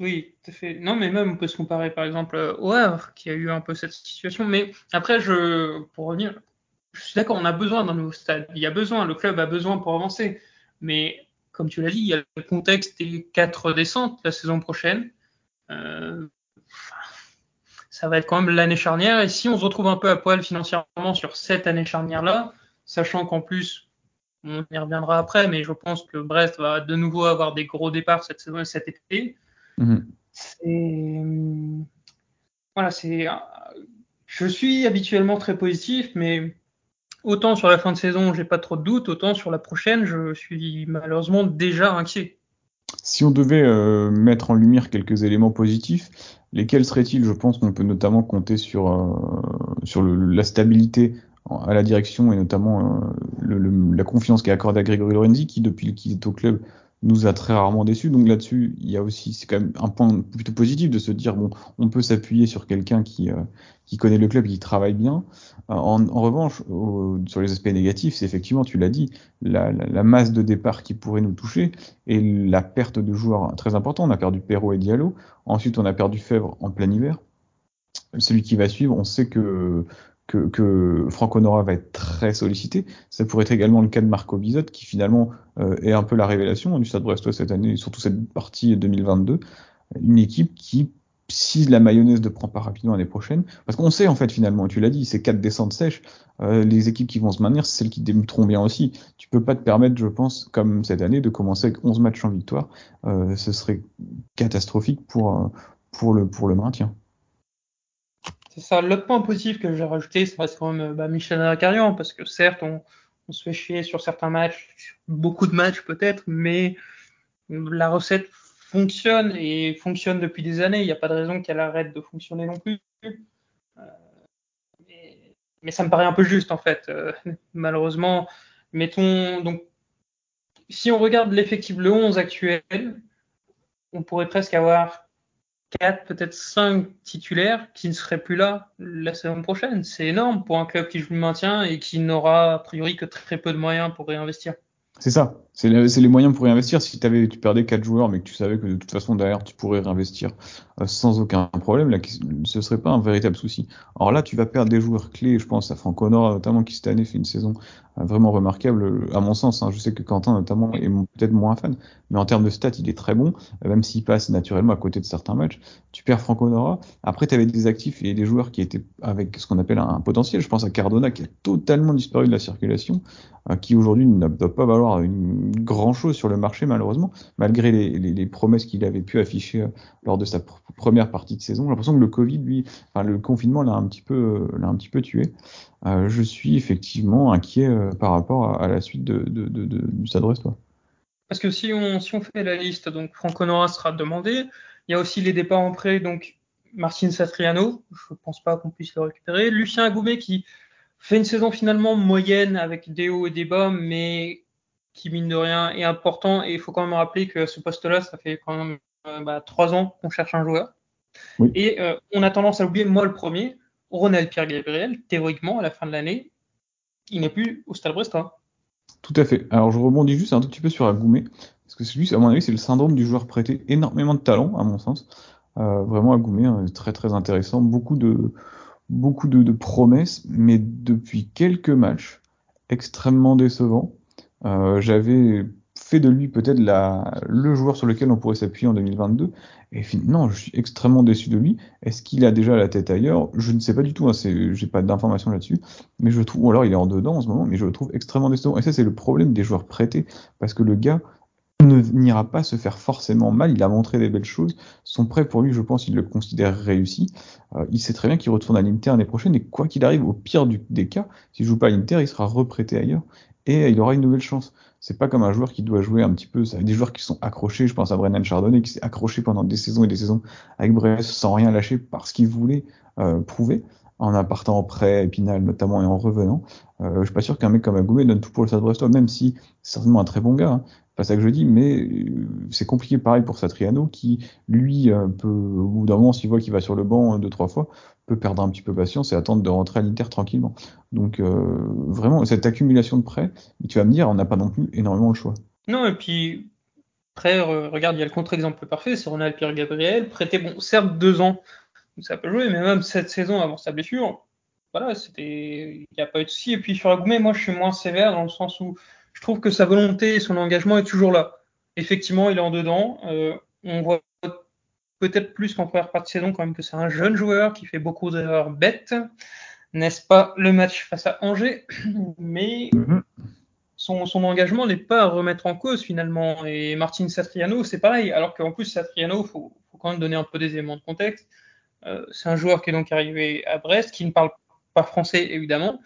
Oui, tout à fait. Non, mais même on peut se comparer par exemple au Havre, qui a eu un peu cette situation. Mais après, je, pour revenir, je suis d'accord, on a besoin d'un nouveau stade. Il y a besoin, le club a besoin pour avancer. Mais comme tu l'as dit, il y a le contexte des quatre descentes la saison prochaine. Euh, ça va être quand même l'année charnière. Et si on se retrouve un peu à poil financièrement sur cette année charnière-là, sachant qu'en plus, on y reviendra après, mais je pense que Brest va de nouveau avoir des gros départs cette saison et cet été. Mhm. C'est voilà, c'est je suis habituellement très positif, mais autant sur la fin de saison, j'ai pas trop de doutes, autant sur la prochaine, je suis malheureusement déjà inquiet. Si on devait euh, mettre en lumière quelques éléments positifs, lesquels seraient-ils? Je pense qu'on peut notamment compter sur, euh, sur le, la stabilité à la direction et notamment euh, le, la confiance qu'a accordée à Grégory Lorenzi qui depuis qu'il est au club nous a très rarement déçus. Donc là-dessus, il y a aussi, c'est quand même un point plutôt positif de se dire bon, on peut s'appuyer sur quelqu'un qui euh, qui connaît le club, qui travaille bien. Euh, en, en, revanche, sur les aspects négatifs, c'est effectivement, tu l'as dit, la, la, la, masse de départ qui pourrait nous toucher et la perte de joueurs très important. On a perdu Perrault et Diallo. Ensuite, on a perdu Fèvre en plein hiver. Celui qui va suivre, on sait que que, que Franck Honora va être très sollicité. Ça pourrait être également le cas de Marco Bizot, qui finalement euh, est un peu la révélation du Stade Brestois cette année, surtout cette partie 2022. Une équipe qui, si la mayonnaise ne prend pas rapidement l'année prochaine, parce qu'on sait en fait finalement, tu l'as dit, c'est quatre descentes sèches, euh, les équipes qui vont se maintenir, c'est celles qui débuteront bien aussi. Tu peux pas te permettre, je pense, comme cette année, de commencer avec 11 matchs en victoire. Euh, ce serait catastrophique pour, pour, le, pour le maintien. C'est ça. L'autre point positif que j'ai rajouté, ça reste quand même bah, Michel Acarian, parce que certes, on, on, se fait chier sur certains matchs, beaucoup de matchs peut-être, mais la recette fonctionne et fonctionne depuis des années. Il n'y a pas de raison qu'elle arrête de fonctionner non plus. Euh, mais, mais, ça me paraît un peu juste en fait. Euh, malheureusement, mettons donc si on regarde l'effectif le 11 actuel, on pourrait presque avoir 4, peut-être 5 titulaires qui ne seraient plus là la saison prochaine. C'est énorme pour un club qui joue le maintien et qui n'aura a priori que très peu de moyens pour réinvestir. C'est ça. C'est les moyens pour réinvestir. Si avais, tu perdais quatre joueurs, mais que tu savais que de toute façon derrière tu pourrais réinvestir euh, sans aucun problème, là, ce serait pas un véritable souci. Alors là, tu vas perdre des joueurs clés. Je pense à Franck Honor notamment qui cette année fait une saison vraiment remarquable à mon sens. Hein. Je sais que Quentin notamment est peut-être moins fan, mais en termes de stats, il est très bon, euh, même s'il passe naturellement à côté de certains matchs. Tu perds Franck Honora. Après, tu avais des actifs et des joueurs qui étaient avec ce qu'on appelle un, potentiel. Je pense à Cardona qui a totalement disparu de la circulation, qui aujourd'hui ne doit pas valoir une grand chose sur le marché malheureusement, malgré les, promesses qu'il avait pu afficher euh, lors de sa première partie de saison. J'ai l'impression que le Covid, lui, enfin le confinement l'a un petit peu, euh, l'a un petit peu tué. Euh, je suis effectivement inquiet par rapport à, la suite de, de, de, de du Stade Parce que si on, si on fait la liste, donc Franco Nora sera demandé. Il y a aussi les départs en prêt, donc Martin Satriano, je pense pas qu'on puisse le récupérer. Lucien Agoumet qui fait une saison finalement moyenne avec des hauts et des bas, mais qui mine de rien est important. Et il faut quand même rappeler que ce poste-là, ça fait quand même euh, bah, trois ans qu'on cherche un joueur. Et euh, on a tendance à oublier, moi le premier, Ronald Pierre Gabriel, théoriquement, à la fin de l'année, il n'est plus au Stade Brestois. Tout à fait. Alors je rebondis juste un tout petit peu sur Agoumé, parce que celui, à mon avis, c'est le syndrome du joueur prêté énormément de talent, à mon sens. Euh, vraiment Agoumé, hein, très très intéressant, beaucoup de beaucoup de, promesses, mais depuis quelques matchs, extrêmement décevant. Euh, j'avais fait de lui peut-être le joueur sur lequel on pourrait s'appuyer en 2022. Et non, je suis extrêmement déçu de lui. Est-ce qu'il a déjà la tête ailleurs? Je ne sais pas du tout. Hein, J'ai pas d'informations là-dessus, mais je trouve, ou alors il est en dedans en ce moment, mais je le trouve extrêmement décevant. Et ça, c'est le problème des joueurs prêtés, parce que le gars ne n'ira pas se faire forcément mal. Il a montré des belles choses. Son prêt pour lui, je pense, il le considère réussi. Euh, il sait très bien qu'il retourne à l'Inter l'année prochaine et quoi qu'il arrive, au pire des cas, s'il joue pas à l'Inter, il sera reprêté ailleurs et il aura une nouvelle chance. C'est pas comme un joueur qui doit jouer un petit peu. Ça des joueurs qui sont accrochés. Je pense à Brennan Chardonnay qui s'est accroché pendant des saisons et des saisons avec Brest sans rien lâcher parce qu'il voulait euh, prouver en appartant en prêt, Épinal notamment et en revenant. Euh, je suis pas sûr qu'un mec comme Agoumé donne tout pour le Stade Brestois, même si c'est certainement un très bon gars. Hein. Pas ça que je dis, mais euh, c'est compliqué pareil pour Satriano qui, lui, euh, peut, au bout d'un moment, s'il voit qu'il va sur le banc deux, trois fois, peut perdre un petit peu patience et attendre de rentrer à l'Inter tranquillement. Donc euh, vraiment, cette accumulation de prêts, tu vas me dire, on n'a pas non plus énormément le choix. Non, et puis après, regarde, il y a le contre-exemple parfait, c'est Ronald Pierre Gabriel, prêté, bon, certes deux ans, ça peut jouer, mais même cette saison avant sa blessure, voilà, c'était, il n'y a pas eu de souci. Et puis sur Agoumé, moi, je suis moins sévère dans le sens où je trouve que sa volonté et son engagement est toujours là. Effectivement, il est en dedans. Euh, on voit peut-être plus qu'en première partie de saison quand même que c'est un jeune joueur qui fait beaucoup d'erreurs bêtes. N'est-ce pas le match face à Angers? Mais mhm. son, son engagement n'est pas à remettre en cause finalement. Et Martin Satriano, c'est pareil. Alors qu'en plus, Satriano, faut, faut quand même donner un peu des éléments de contexte. Euh, c'est un joueur qui est donc arrivé à Brest, qui ne parle pas français évidemment,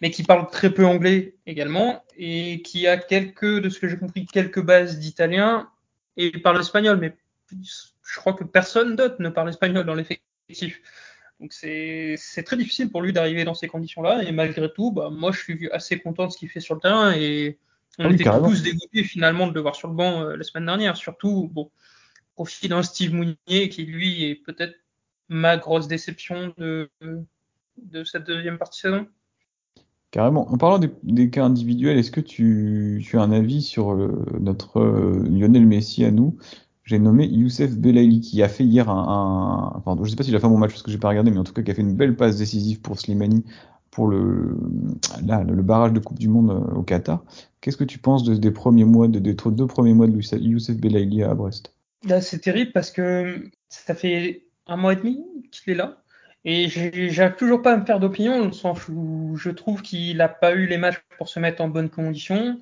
mais qui parle très peu anglais également, et qui a quelques, de ce que j'ai compris, quelques bases d'italien, et il parle espagnol, mais je crois que personne d'autre ne parle espagnol dans l'effectif. Donc c'est très difficile pour lui d'arriver dans ces conditions-là. Et malgré tout, bah, moi je suis assez content de ce qu'il fait sur le terrain. Et on ah était tous dégoûtés finalement de le voir sur le banc euh, la semaine dernière. Surtout, bon, profit d'un Steve Mounier qui lui est peut-être ma grosse déception de, de cette deuxième partie de saison. Carrément. En parlant des, des cas individuels, est-ce que tu, tu, as un avis sur euh, notre euh, Lionel Messi à nous? J'ai nommé Youssef Belaili qui a fait hier un, un enfin je sais pas s'il a fait bon match parce que j'ai pas regardé mais en tout cas qui a fait une belle passe décisive pour Slimani pour le barrage de Coupe du Monde euh, au Qatar. Qu'est-ce que tu penses de, des premiers mois de, des deux premiers mois de Youssef Belaili à Brest? Là, c'est terrible parce que ça fait un mois et demi qu'il est là et j'arrive toujours pas à me faire d'opinion dans le sens où je trouve qu'il n'a pas eu les matchs pour se mettre en bonne condition.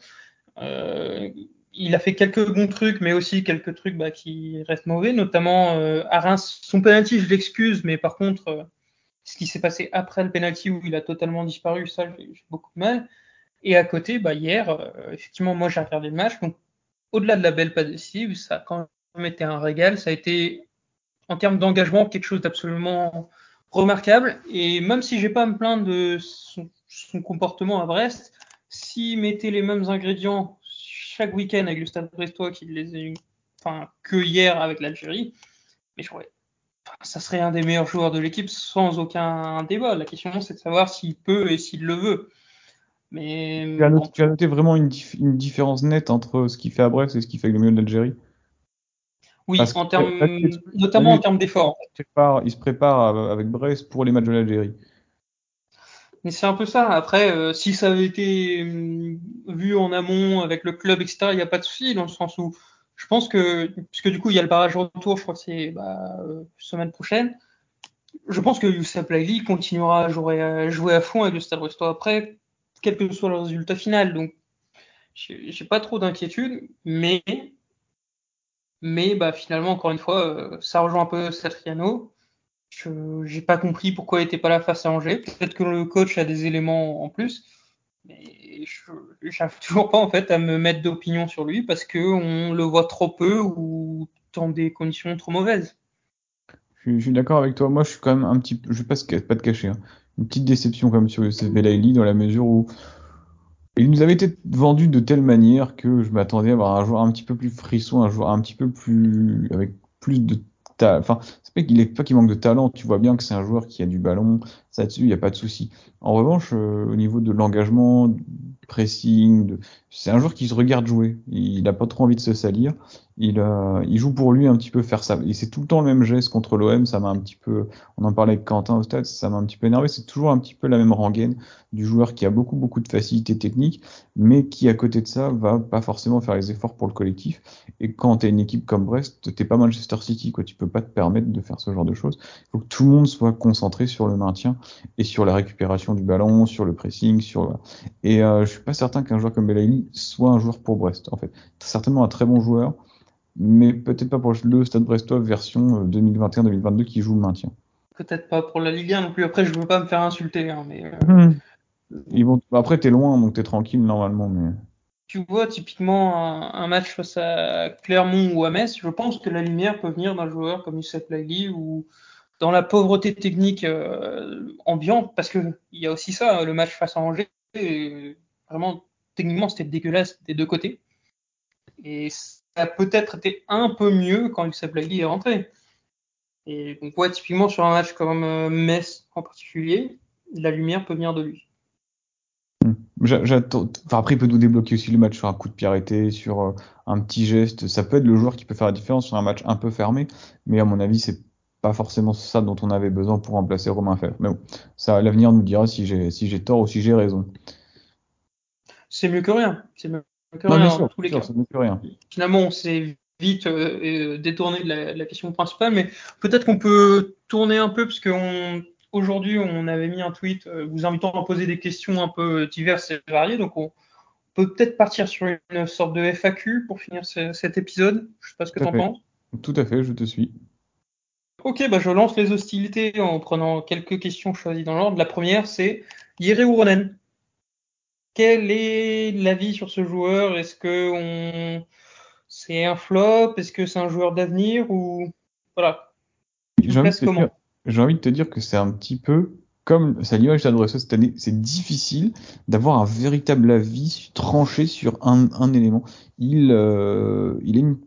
Euh, il a fait quelques bons trucs, mais aussi quelques trucs bah, qui restent mauvais, notamment euh, à Reims. Son penalty, je l'excuse, mais par contre, euh, ce qui s'est passé après le penalty où il a totalement disparu, ça, j'ai beaucoup de mal. Et à côté, bah, hier, euh, effectivement, moi, j'ai regardé le match. Donc, au-delà de la belle passe ça quand même été un régal. Ça a été, en termes d'engagement, quelque chose d'absolument remarquable. Et même si j'ai pas à me plaindre de son, son comportement à Brest, s'il mettait les mêmes ingrédients chaque week-end avec le Stade Brestois qui les a eu, enfin, que hier avec l'Algérie. Mais je crois, ça serait un des meilleurs joueurs de l'équipe sans aucun débat. La question, c'est de savoir s'il peut et s'il le veut. Mais tu as noté, vraiment une, différence nette entre ce qu'il fait à Brest et ce qu'il fait avec le milieu de l'Algérie? Oui, en termes, notamment en termes d'efforts. Il se prépare avec Brest pour les matchs de l'Algérie. Mais c'est un peu ça. Après, euh, si ça avait été hum, vu en amont avec le club, etc., il n'y a pas de souci, dans le sens où je pense que, puisque du coup, il y a le barrage retour, je crois que c'est bah, euh, semaine prochaine, je pense que Youssef Laili continuera à jouer, à jouer à fond avec le Stade après, quel que soit le résultat final. Donc, j'ai pas trop d'inquiétude, mais, mais bah, finalement, encore une fois, euh, ça rejoint un peu Satriano. Je n'ai pas compris pourquoi il n'était pas là face à Angers. Peut-être que le coach a des éléments en plus. Mais je n'arrive toujours pas en fait à me mettre d'opinion sur lui parce qu'on le voit trop peu ou dans des conditions trop mauvaises. Je, suis d'accord avec toi. Moi, je suis quand même un petit peu, je vais pas, pas te cacher, hein. une petite déception quand même sur Youssef Belaïli dans la mesure où il nous avait été vendu de telle manière que je m'attendais à avoir un joueur un petit peu plus frisson, un joueur un petit peu plus avec plus de enfin, c'est pas qu'il est pas qu'il manque de talent. Tu vois bien que c'est un joueur qui a du ballon. Ça dessus, il n'y a pas de souci. En revanche, euh, au niveau de l'engagement, pressing, c'est un joueur qui se regarde jouer. Il n'a pas trop envie de se salir. Il, euh, il joue pour lui un petit peu faire ça. Et c'est tout le temps le même geste contre l'OM. Ça m'a un petit peu, on en parlait avec Quentin au stade, ça m'a un petit peu énervé. C'est toujours un petit peu la même rengaine du joueur qui a beaucoup beaucoup de facilité technique, mais qui à côté de ça va pas forcément faire les efforts pour le collectif. Et quand tu es une équipe comme Brest, t'es pas Manchester City, quoi. Tu peux pas te permettre de faire ce genre de choses. Il faut que tout le monde soit concentré sur le maintien et sur la récupération du ballon, sur le pressing, sur et euh, je suis pas certain qu'un joueur comme Belaïli soit un joueur pour Brest en fait. Certainement un très bon joueur, mais peut-être pas pour le Stade Brestois version 2021-2022 euh, qui joue le maintien. Peut-être pas pour la Ligue 1 non plus. Après, je veux pas me faire insulter, hein, mais. Euh... Ils vont. Après, t'es loin, donc t'es tranquille normalement, mais. Tu vois, typiquement un, match face à Clermont ou à Metz, je pense que la lumière peut venir d'un joueur comme Youssef Lagli ou dans la pauvreté technique euh, ambiante, parce que il y a aussi ça, le match face à Angers, vraiment techniquement c'était dégueulasse des deux côtés. Et ça a peut-être été un peu mieux quand Youssef Lagli est rentré. Et donc ouais, typiquement sur un match comme euh, Metz en particulier, la lumière peut venir de lui. Hmm. Après, il peut nous débloquer aussi le match sur un coup de pied arrêté, sur euh, un petit geste. Ça peut être le joueur qui peut faire la différence sur un match un peu fermé, mais à mon avis, c'est pas forcément ça dont on avait besoin pour remplacer Romain Fer. Mais bon, ça, l'avenir nous dira si j'ai tort ou si j'ai raison. C'est mieux que rien. C'est mieux que rien dans tous les cas. Mieux que rien. Finalement, on s'est vite euh, euh, détourné de la, question principale, mais peut-être qu'on peut tourner un peu parce qu'aujourd'hui on, on avait mis un tweet euh, vous invitant à poser des questions un peu diverses et variées, donc on peut peut-être partir sur une sorte de FAQ pour finir cet épisode. Je sais pas ce que tu en penses. Tout à fait, je te suis. Ok, bah je lance les hostilités en prenant quelques questions choisies dans l'ordre. La première, c'est Yere Uronen. Quel est l'avis sur ce joueur? Est-ce que on... c'est un flop? Est-ce que c'est un joueur d'avenir ou voilà J'ai envie, envie, de te dire que c'est un petit peu comme ça l'image adressé cette année, c'est difficile d'avoir un véritable avis tranché sur un, un élément. Il, euh, il, a une,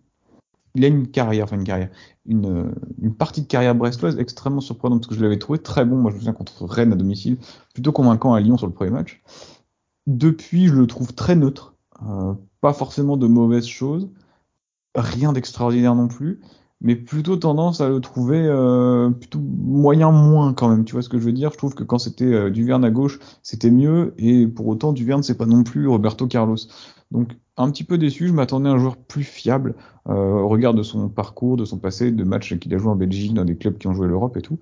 il a une carrière, enfin une carrière, une, une partie de carrière brestoise extrêmement surprenante parce que je l'avais trouvé très bon. Moi, je me souviens contre Rennes à domicile, plutôt convaincant à Lyon sur le premier match. Depuis, je le trouve très neutre, euh, pas forcément de mauvaises choses, rien d'extraordinaire non plus mais plutôt tendance à le trouver euh, plutôt moyen moins quand même. Tu vois ce que je veux dire? Je trouve que quand c'était euh, Duverne à gauche, c'était mieux, et pour autant Duverne c'est pas non plus Roberto Carlos. Donc un petit peu déçu. Je m'attendais à un joueur plus fiable au regard de son parcours, de son passé, de matchs qu'il a joué en Belgique dans des clubs qui ont joué l'Europe et tout.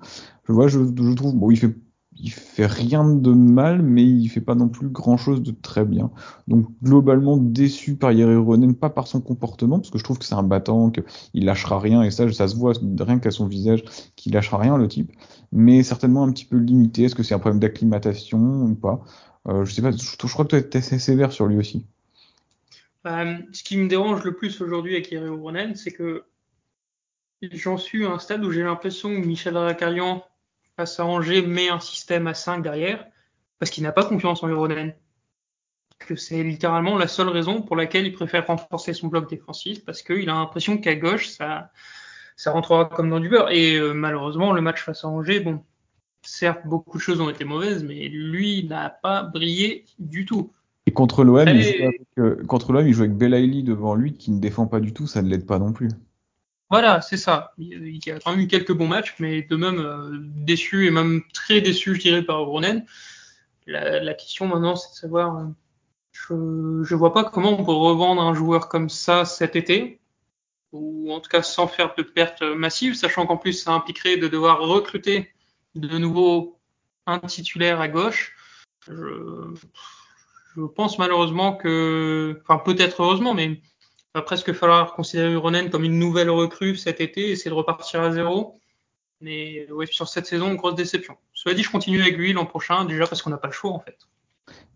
Je vois, je, je trouve bon, il fait il fait rien de mal, mais il fait pas non plus grand chose de très bien. Donc globalement déçu par Yeri Ronen, pas par son comportement, parce que je trouve que c'est un battant, qu'il lâchera rien, et ça, ça se voit rien qu'à son visage, qu'il lâchera rien le type, mais certainement un petit peu limité. Est-ce que c'est un problème d'acclimatation ou pas? Euh, Je sais pas. Je, crois que tu es assez sévère sur lui aussi. Euh, ce qui me dérange le plus aujourd'hui avec Yeri Ronen, c'est que j'en suis à un stade où j'ai l'impression que Michel Racarian face à Angers met un système à 5 derrière parce qu'il n'a pas confiance en Euronen. Que c'est littéralement la seule raison pour laquelle il préfère renforcer son bloc défensif parce qu'il a l'impression qu'à gauche ça ça rentrera comme dans du beurre. Et euh, malheureusement le match face à Angers, bon, certes beaucoup de choses ont été mauvaises, mais lui n'a pas brillé du tout. Et contre l'OM, il, joue avec, euh, contre l'OM, il joue avec Belaïli devant lui qui ne défend pas du tout, ça ne l'aide pas non plus. Voilà, c'est ça. Il, y a quand même eu quelques bons matchs, mais de même euh, déçu et même très déçu, je dirais, par Ronen. La, la, question maintenant, c'est de savoir, euh, je, je vois pas comment on peut revendre un joueur comme ça cet été, ou en tout cas sans faire de pertes massives, sachant qu'en plus ça impliquerait de devoir recruter de nouveau un titulaire à gauche. Je, je pense malheureusement que, enfin peut-être heureusement, mais va presque falloir considérer Ronen comme une nouvelle recrue cet été, essayer de repartir à zéro. Mais ouais, sur cette saison, grosse déception. Cela dit, je continue avec lui l'an prochain, déjà parce qu'on n'a pas le choix en fait.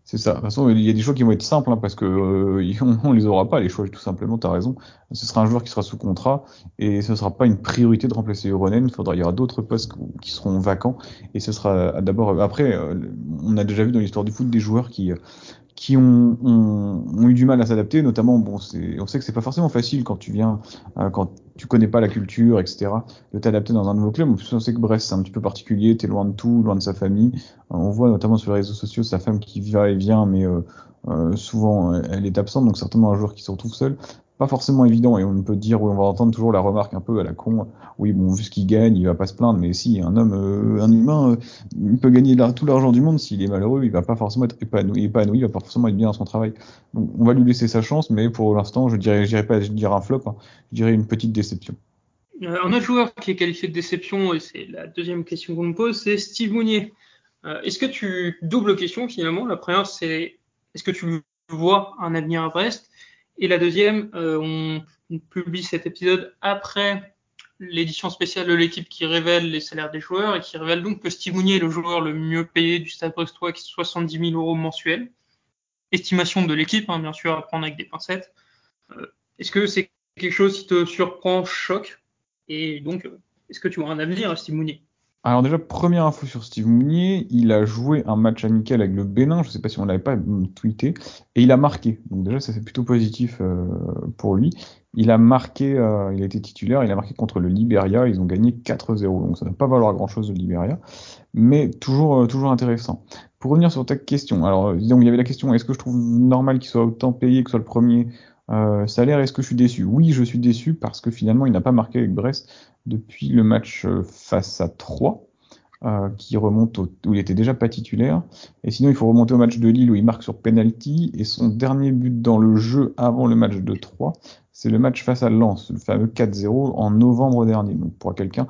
C'est ça. De toute façon, il y a des choix qui vont être simples hein, parce que euh, on, les aura pas les choix. Tout simplement, tu as raison. Ce sera un joueur qui sera sous contrat et ce sera pas une priorité de remplacer Ronen. Il faudra, il y aura d'autres postes qui seront vacants et ce sera d'abord. Après, euh, on a déjà vu dans l'histoire du foot des joueurs qui qui ont, ont, eu du mal à s'adapter, notamment, bon, on sait que c'est pas forcément facile quand tu viens, euh, quand tu connais pas la culture, etc., de t'adapter dans un nouveau club. En plus, on sait que Brest, c'est un petit peu particulier, t'es loin de tout, loin de sa famille. Euh, on voit notamment sur les réseaux sociaux sa femme qui va et vient, mais euh souvent elle est absente, donc certainement un joueur qui se retrouve seul pas forcément évident et on peut dire oui on va entendre toujours la remarque un peu à la con oui bon vu ce qu'il gagne il va pas se plaindre mais si un homme euh, un humain euh, il peut gagner tout l'argent du monde. S'il est malheureux il va pas forcément être épanoui, épanoui il va pas forcément être bien dans son travail donc on va lui laisser sa chance mais pour l'instant je dirais je dirais pas dirais un flop hein. je dirais une petite déception. Euh, un autre joueur qui est qualifié de déception et c'est la deuxième question qu'on me pose c'est Steve Mounier. Est-ce que tu double question finalement. La première c'est est-ce que tu vois un avenir à Brest? Et la deuxième, euh, on, publie cet épisode après l'édition spéciale de l'équipe qui révèle les salaires des joueurs et qui révèle donc que Steve Mounier est le joueur le mieux payé du Stade Brestois qui est 70 000 euros mensuels. Estimation de l'équipe, hein, bien sûr, à prendre avec des pincettes. Euh, est-ce que c'est quelque chose qui te surprend, choque? Et donc, euh, est-ce que tu vois un avenir à Steve Mounier alors déjà, première info sur Steve Mounier, il a joué un match amical avec le Bénin, je ne sais pas si on l'avait pas tweeté, et il a marqué. Donc déjà, ça c'est plutôt positif euh, pour lui. Il a marqué, euh, il a été titulaire, il a marqué contre le Liberia, ils ont gagné 4-0, donc ça ne va pas valoir grand-chose le Liberia, mais toujours, euh, toujours intéressant. Pour revenir sur ta question, alors disons il y avait la question, est-ce que je trouve normal qu'il soit autant payé que soit le premier euh, salaire, est-ce que je suis déçu? Oui, je suis déçu parce que finalement, il n'a pas marqué avec Brest depuis le match euh, face à 3. euh, qui remonte où il était déjà pas titulaire. Et sinon, il faut remonter au match de Lille où il marque sur penalty. Et son dernier but dans le jeu avant le match de 3, c'est le match face à Lens, le fameux 4-0 en novembre dernier. Donc pour quelqu'un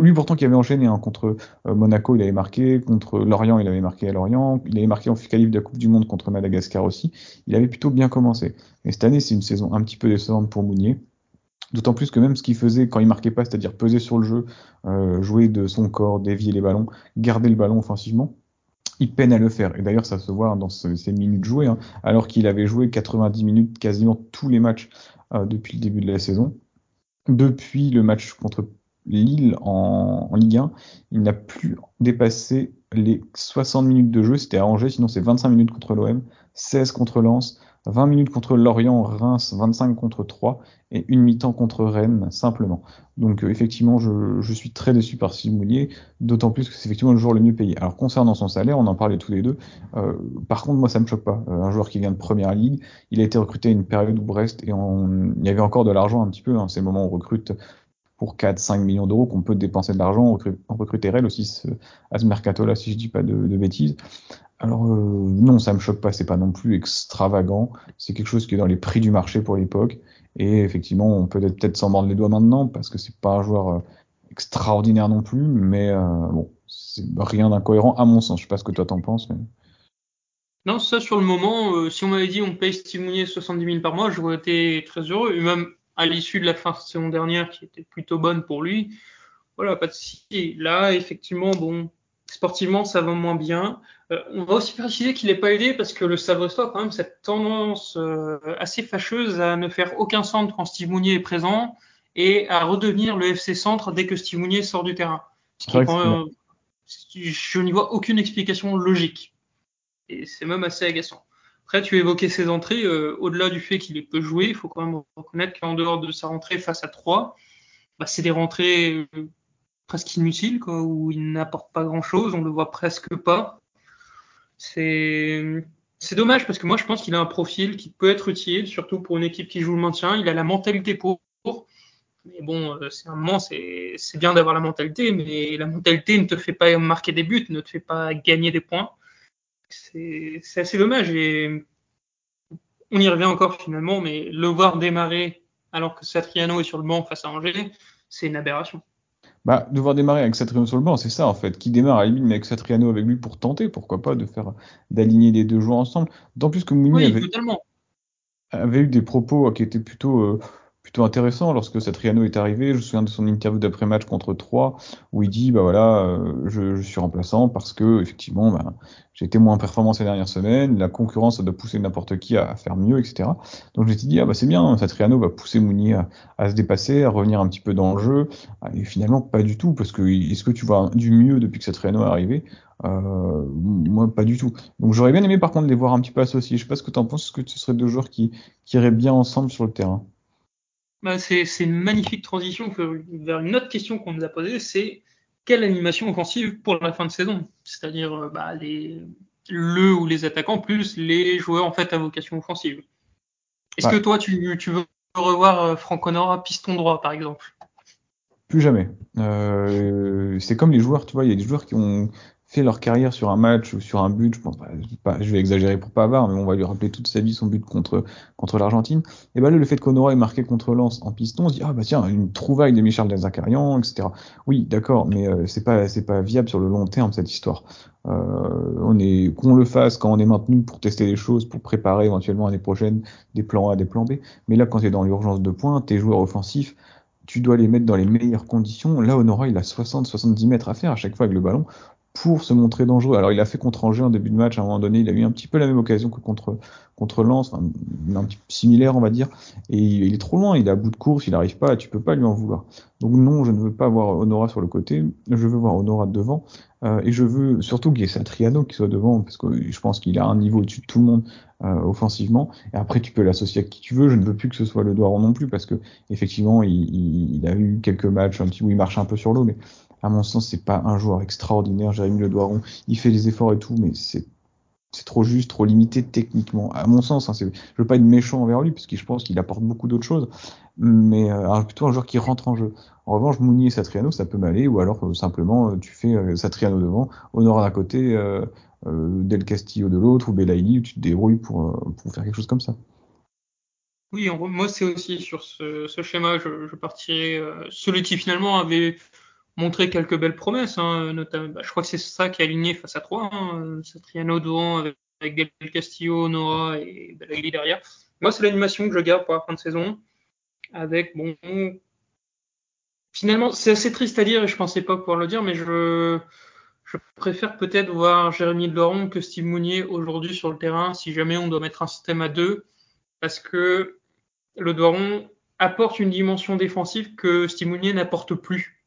lui pourtant, qui avait enchaîné hein, contre euh, Monaco, il avait marqué, contre Lorient, il avait marqué à Lorient, il avait marqué en qualif de la Coupe du Monde contre Madagascar aussi. Il avait plutôt bien commencé. Et cette année, c'est une saison un petit peu décevante pour Mounier. D'autant plus que même ce qu'il faisait quand il marquait pas, c'est-à-dire peser sur le jeu, euh, jouer de son corps, dévier les ballons, garder le ballon offensivement, il peine à le faire. Et d'ailleurs, ça se voit dans ses minutes jouées, hein, alors qu'il avait joué 90 minutes quasiment tous les matchs euh, depuis le début de la saison. Depuis le match contre Lille en, Ligue 1, il n'a plus dépassé les 60 minutes de jeu. C'était arrangé, sinon c'est 25 minutes contre l'OM, 16 contre Lens, 20 minutes contre Lorient, Reims, 25 contre 3 et une mi-temps contre Rennes simplement. Donc euh, effectivement, je, suis très déçu par Simoulier, d'autant plus que c'est effectivement le joueur le mieux payé. Alors concernant son salaire, on en parlait tous les deux. Euh, par contre, moi ça me choque pas. Euh, un joueur qui vient de première ligue, il a été recruté à une période où Brest et il y avait encore de l'argent un petit peu. Hein, ces moments où on recrute pour 4-5 millions d'euros qu'on peut dépenser de l'argent. On recrute, on recrute aussi à ce mercato-là, si je dis pas de bêtises. Alors euh, non, ça me choque pas, c'est pas non plus extravagant, c'est quelque chose qui est dans les prix du marché pour l'époque, et effectivement, on peut peut-être s'en mordre les doigts maintenant, parce que c'est pas un joueur euh, extraordinaire non plus, mais euh, bon, c'est rien d'incohérent à mon sens, je sais pas ce que toi t'en penses. Non, ça sur le moment, si on m'avait dit on paye Steve Mounier 70 000 par mois, j'aurais été très heureux, et même à l'issue de la fin de saison dernière, qui était plutôt bonne pour lui, voilà, pas de souci. Là, effectivement, bon, sportivement, ça va moins bien. Euh, on va aussi préciser qu'il n'est pas aidé parce que le Stade a quand même cette tendance euh, assez fâcheuse à ne faire aucun centre quand Steve Mounier est présent et à redevenir le FC centre dès que Steve Mounier sort du terrain. je n'y vois aucune explication logique. Et c'est même assez agaçant. Après, tu évoquais ses entrées. Euh, au-delà du fait qu'il est peu joué, il faut quand même reconnaître qu'en dehors de sa rentrée face à 3, bah, c'est des rentrées presque inutile, quoi, où il n'apporte pas grand-chose, on le voit presque pas. C'est c'est dommage parce que moi je pense qu'il a un profil qui peut être utile, surtout pour une équipe qui joue le maintien. Il a la mentalité pour. Mais bon, euh, c'est un moment, c'est bien d'avoir la mentalité, mais la mentalité ne te fait pas marquer des buts, ne te fait pas gagner des points. C'est assez dommage et on y revient encore finalement, mais le voir démarrer alors que Satriano est sur le banc face à Angers, c'est une aberration. Bah, devoir démarrer avec Satriano sur le banc, c'est ça en fait. Qui démarre à la avec Satriano avec lui pour tenter, pourquoi pas, de faire d'aligner les deux joueurs ensemble. D'autant plus que Mouni avait, avait, eu des propos qui étaient plutôt euh, plutôt intéressant lorsque Satriano est arrivé. Je me souviens de son interview d'après-match contre 3 où il dit bah voilà, euh, je, je, suis remplaçant parce que effectivement bah, j'ai été moins performant ces dernières semaines, la concurrence doit pousser n'importe qui à, faire mieux, etc. Donc je me suis dit ah bah c'est bien, Satriano va pousser Mounier à, se dépasser, à revenir un petit peu dans le jeu. Et finalement pas du tout parce que est-ce que tu vois du mieux depuis que Satriano est arrivé euh, moi, pas du tout. Donc j'aurais bien aimé par contre les voir un petit peu associés. Je sais pas ce que tu en penses, est-ce que ce serait deux joueurs qui, qui iraient bien ensemble sur le terrain? Bah, c'est une magnifique transition vers une autre question qu'on nous a posée, c'est quelle animation offensive pour la fin de saison? C'est-à-dire euh, bah, les, le ou les attaquants plus les joueurs en fait à vocation offensive. Est-ce que toi tu, tu, veux revoir euh, Franck Honora piston droit par exemple? Plus jamais. Euh, c'est comme les joueurs, tu vois, il y a des joueurs qui ont fait leur carrière sur un match ou sur un but, je pense pas, je vais exagérer pour avoir, mais on va lui rappeler toute sa vie son but contre contre l'Argentine. Et ben le fait qu'Honora ait marqué contre Lens en piston, on se dit ah bah tiens une trouvaille de Michel Dezacarian, etc. Oui, d'accord, mais euh, c'est pas c'est pas viable sur le long terme cette histoire. Euh, on est qu'on le fasse quand on est maintenu pour tester les choses, pour préparer éventuellement l'année prochaine des plans A, des plans B. Mais là, quand tu dans l'urgence de points, tes joueurs offensifs tu dois les mettre dans les meilleures conditions. Là, Honora, il a 60-70 mètres à faire à chaque fois avec le ballon pour se montrer dangereux. Alors il a fait contre Angers en début de match, à un moment donné, il a eu un petit peu la même occasion que contre contre Lens, enfin, un petit similaire on va dire, et il, est trop loin, il est à bout de course, il n'arrive pas, tu peux pas lui en vouloir. Donc non, je ne veux pas voir Honora sur le côté, je veux voir Honora devant, euh, et je veux surtout qu'il y ait Satriano qui soit devant, parce que je pense qu'il a un niveau au-dessus de tout le monde euh, offensivement, et après tu peux l'associer à qui tu veux, je ne veux plus que ce soit le Doiron non plus, parce que effectivement il, il, a eu quelques matchs un petit où il marche un peu sur l'eau, mais à mon sens, c'est pas un joueur extraordinaire. Jérémy Le Doiron, il fait des efforts et tout, mais c'est c'est trop juste, trop limité techniquement. À mon sens, hein, je veux pas être méchant envers lui, parce je pense qu'il apporte beaucoup d'autres choses, mais euh, plutôt un joueur qui rentre en jeu. En revanche, Mounier et Satriano, ça peut m'aller, ou alors euh, simplement tu fais Satriano devant, Honora d'un côté, Del Castillo de l'autre, ou Belaïli, tu te débrouilles pour, pour faire quelque chose comme ça. Oui, moi c'est aussi sur ce, schéma, je, je partirais celui qui finalement avait montré quelques belles promesses, hein, notamment. Bah, je crois que c'est ça qui a aligné face à trois, hein, Satriano devant avec, Del Castillo, Noah et Belagli derrière. Moi, c'est l'animation que je garde pour la fin de saison, avec bon. Finalement, c'est assez triste à dire et je pensais pas pouvoir le dire, mais je je préfère peut-être voir Jérémy Doron que Steve Mounier aujourd'hui sur le terrain, si jamais on doit mettre un système à deux, parce que le Doron apporte une dimension défensive que Steve Mounier n'apporte plus.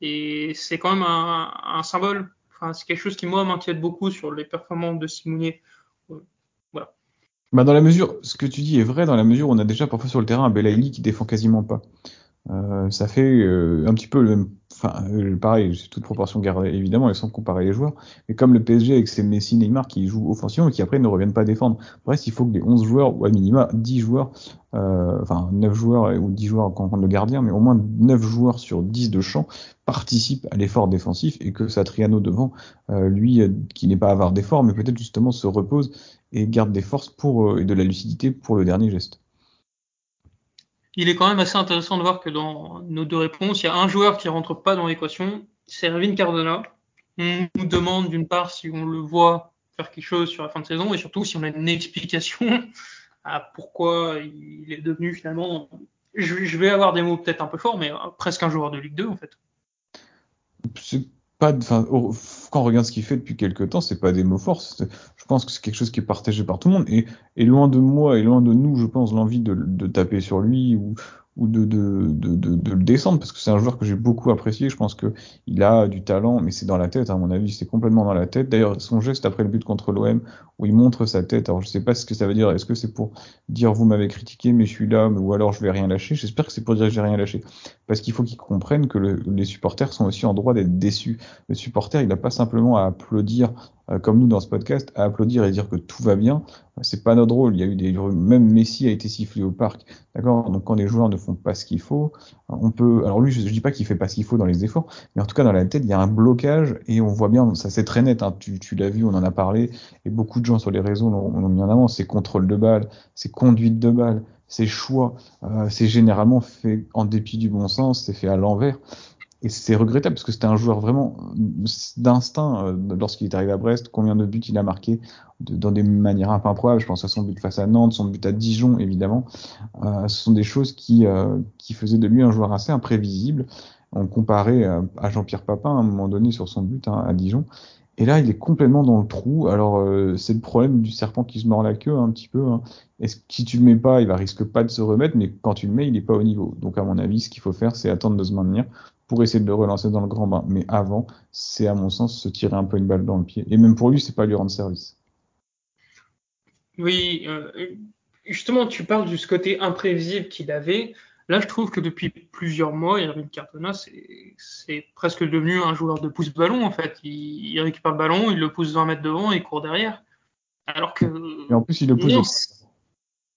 Et c'est quand même un, symbole. Enfin, c'est quelque chose qui, moi, m'inquiète beaucoup sur les performances de Simounier. Euh, voilà. Bah dans la mesure, ce que tu dis est vrai dans la mesure où on a déjà parfois sur le terrain un Belaïli qui défend quasiment pas. Euh, ça fait euh, un petit peu le même enfin, euh, pareil, c'est toute proportion gardée évidemment et sans comparer les joueurs, mais comme le PSG avec ses Messi, Neymar qui jouent offensivement et qui après ne reviennent pas défendre. Bref, il faut que les 11 joueurs, ou à minima 10 joueurs, euh, enfin 9 joueurs ou 10 joueurs quand on compte le gardien, mais au moins 9 joueurs sur 10 de champ participent à l'effort défensif et que Satriano devant, euh, lui, qui n'est pas avoir d'effort, mais peut-être justement se repose et garde des forces pour, et de la lucidité pour le dernier geste il est quand même assez intéressant de voir que dans nos deux réponses, il y a un joueur qui rentre pas dans l'équation, c'est Erwin Cardona. On nous demande d'une part si on le voit faire quelque chose sur la fin de saison et surtout si on a une explication à pourquoi il est devenu finalement, je, vais avoir des mots peut-être un peu forts, mais presque un joueur de Ligue 2 en fait. Quand on regarde ce qu'il fait depuis quelques temps, c'est pas des mots forts. Je pense que c'est quelque chose qui est partagé par tout le monde. Et, et loin de moi et loin de nous, je pense, l'envie de, de, taper sur lui ou, ou de, de, de, le descendre parce que c'est un joueur que j'ai beaucoup apprécié. Je pense que il a du talent, mais c'est dans la tête, à mon avis, c'est complètement dans la tête. D'ailleurs, son geste après le but contre l'OM, où il montre sa tête, alors je sais pas ce que ça veut dire. Est-ce que c'est pour dire vous m'avez critiqué, mais je suis là, ou alors je vais rien lâcher. J'espère que c'est pour dire que j'ai rien lâché, parce qu'il faut qu'ils comprennent que les supporters sont aussi en droit d'être déçus. Le supporter, il n'a pas simplement à applaudir comme nous dans ce podcast, à applaudir et dire que tout va bien, c'est pas notre rôle. Il y a eu des même Messi a été sifflé au parc, d'accord? Donc quand les joueurs ne font pas ce qu'il faut, on peut. Alors lui, je, je dis pas qu'il fait pas ce qu'il faut dans les efforts, mais en tout cas dans la tête, il y a un blocage et on voit bien, ça c'est très net. Hein, tu, tu l'as vu, on en a parlé et beaucoup de gens sur les réseaux l'ont mis en avant. C'est contrôle de balle, c'est conduite de balle, c'est choix, euh, c'est généralement fait en dépit du bon sens, c'est fait à l'envers. Et c'est regrettable parce que c'était un joueur vraiment d'instinct euh, lorsqu'il est arrivé à Brest. Combien de buts il a marqué dans des manières un peu improbables. Je pense à son but face à Nantes, son but à Dijon évidemment. Euh, ce sont des choses qui, euh, qui faisaient de lui un joueur assez imprévisible. On comparait à Jean-Pierre Papin à un moment donné sur son but hein, à Dijon. Et là, il est complètement dans le trou. Alors, c'est le problème du serpent qui se mord la queue un petit peu. Hein. Et si tu le mets pas, il va risque pas de se remettre, mais quand tu le mets, il est pas au niveau. Donc, à mon avis, ce qu'il faut faire, c'est attendre de se maintenir pour essayer de le relancer dans le grand bain. Mais avant, c'est à mon sens se tirer un peu une balle dans le pied. Et même pour lui, c'est pas lui rendre service. Oui, euh, justement, tu parles de ce côté imprévisible qu'il avait. Là, je trouve que depuis plusieurs mois, Irving Cardona, c'est presque devenu un joueur de pouce-ballon, en fait. Il, récupère le ballon, il le pousse 20 mètres devant et il court derrière. Alors que. Et en plus, il le pousse.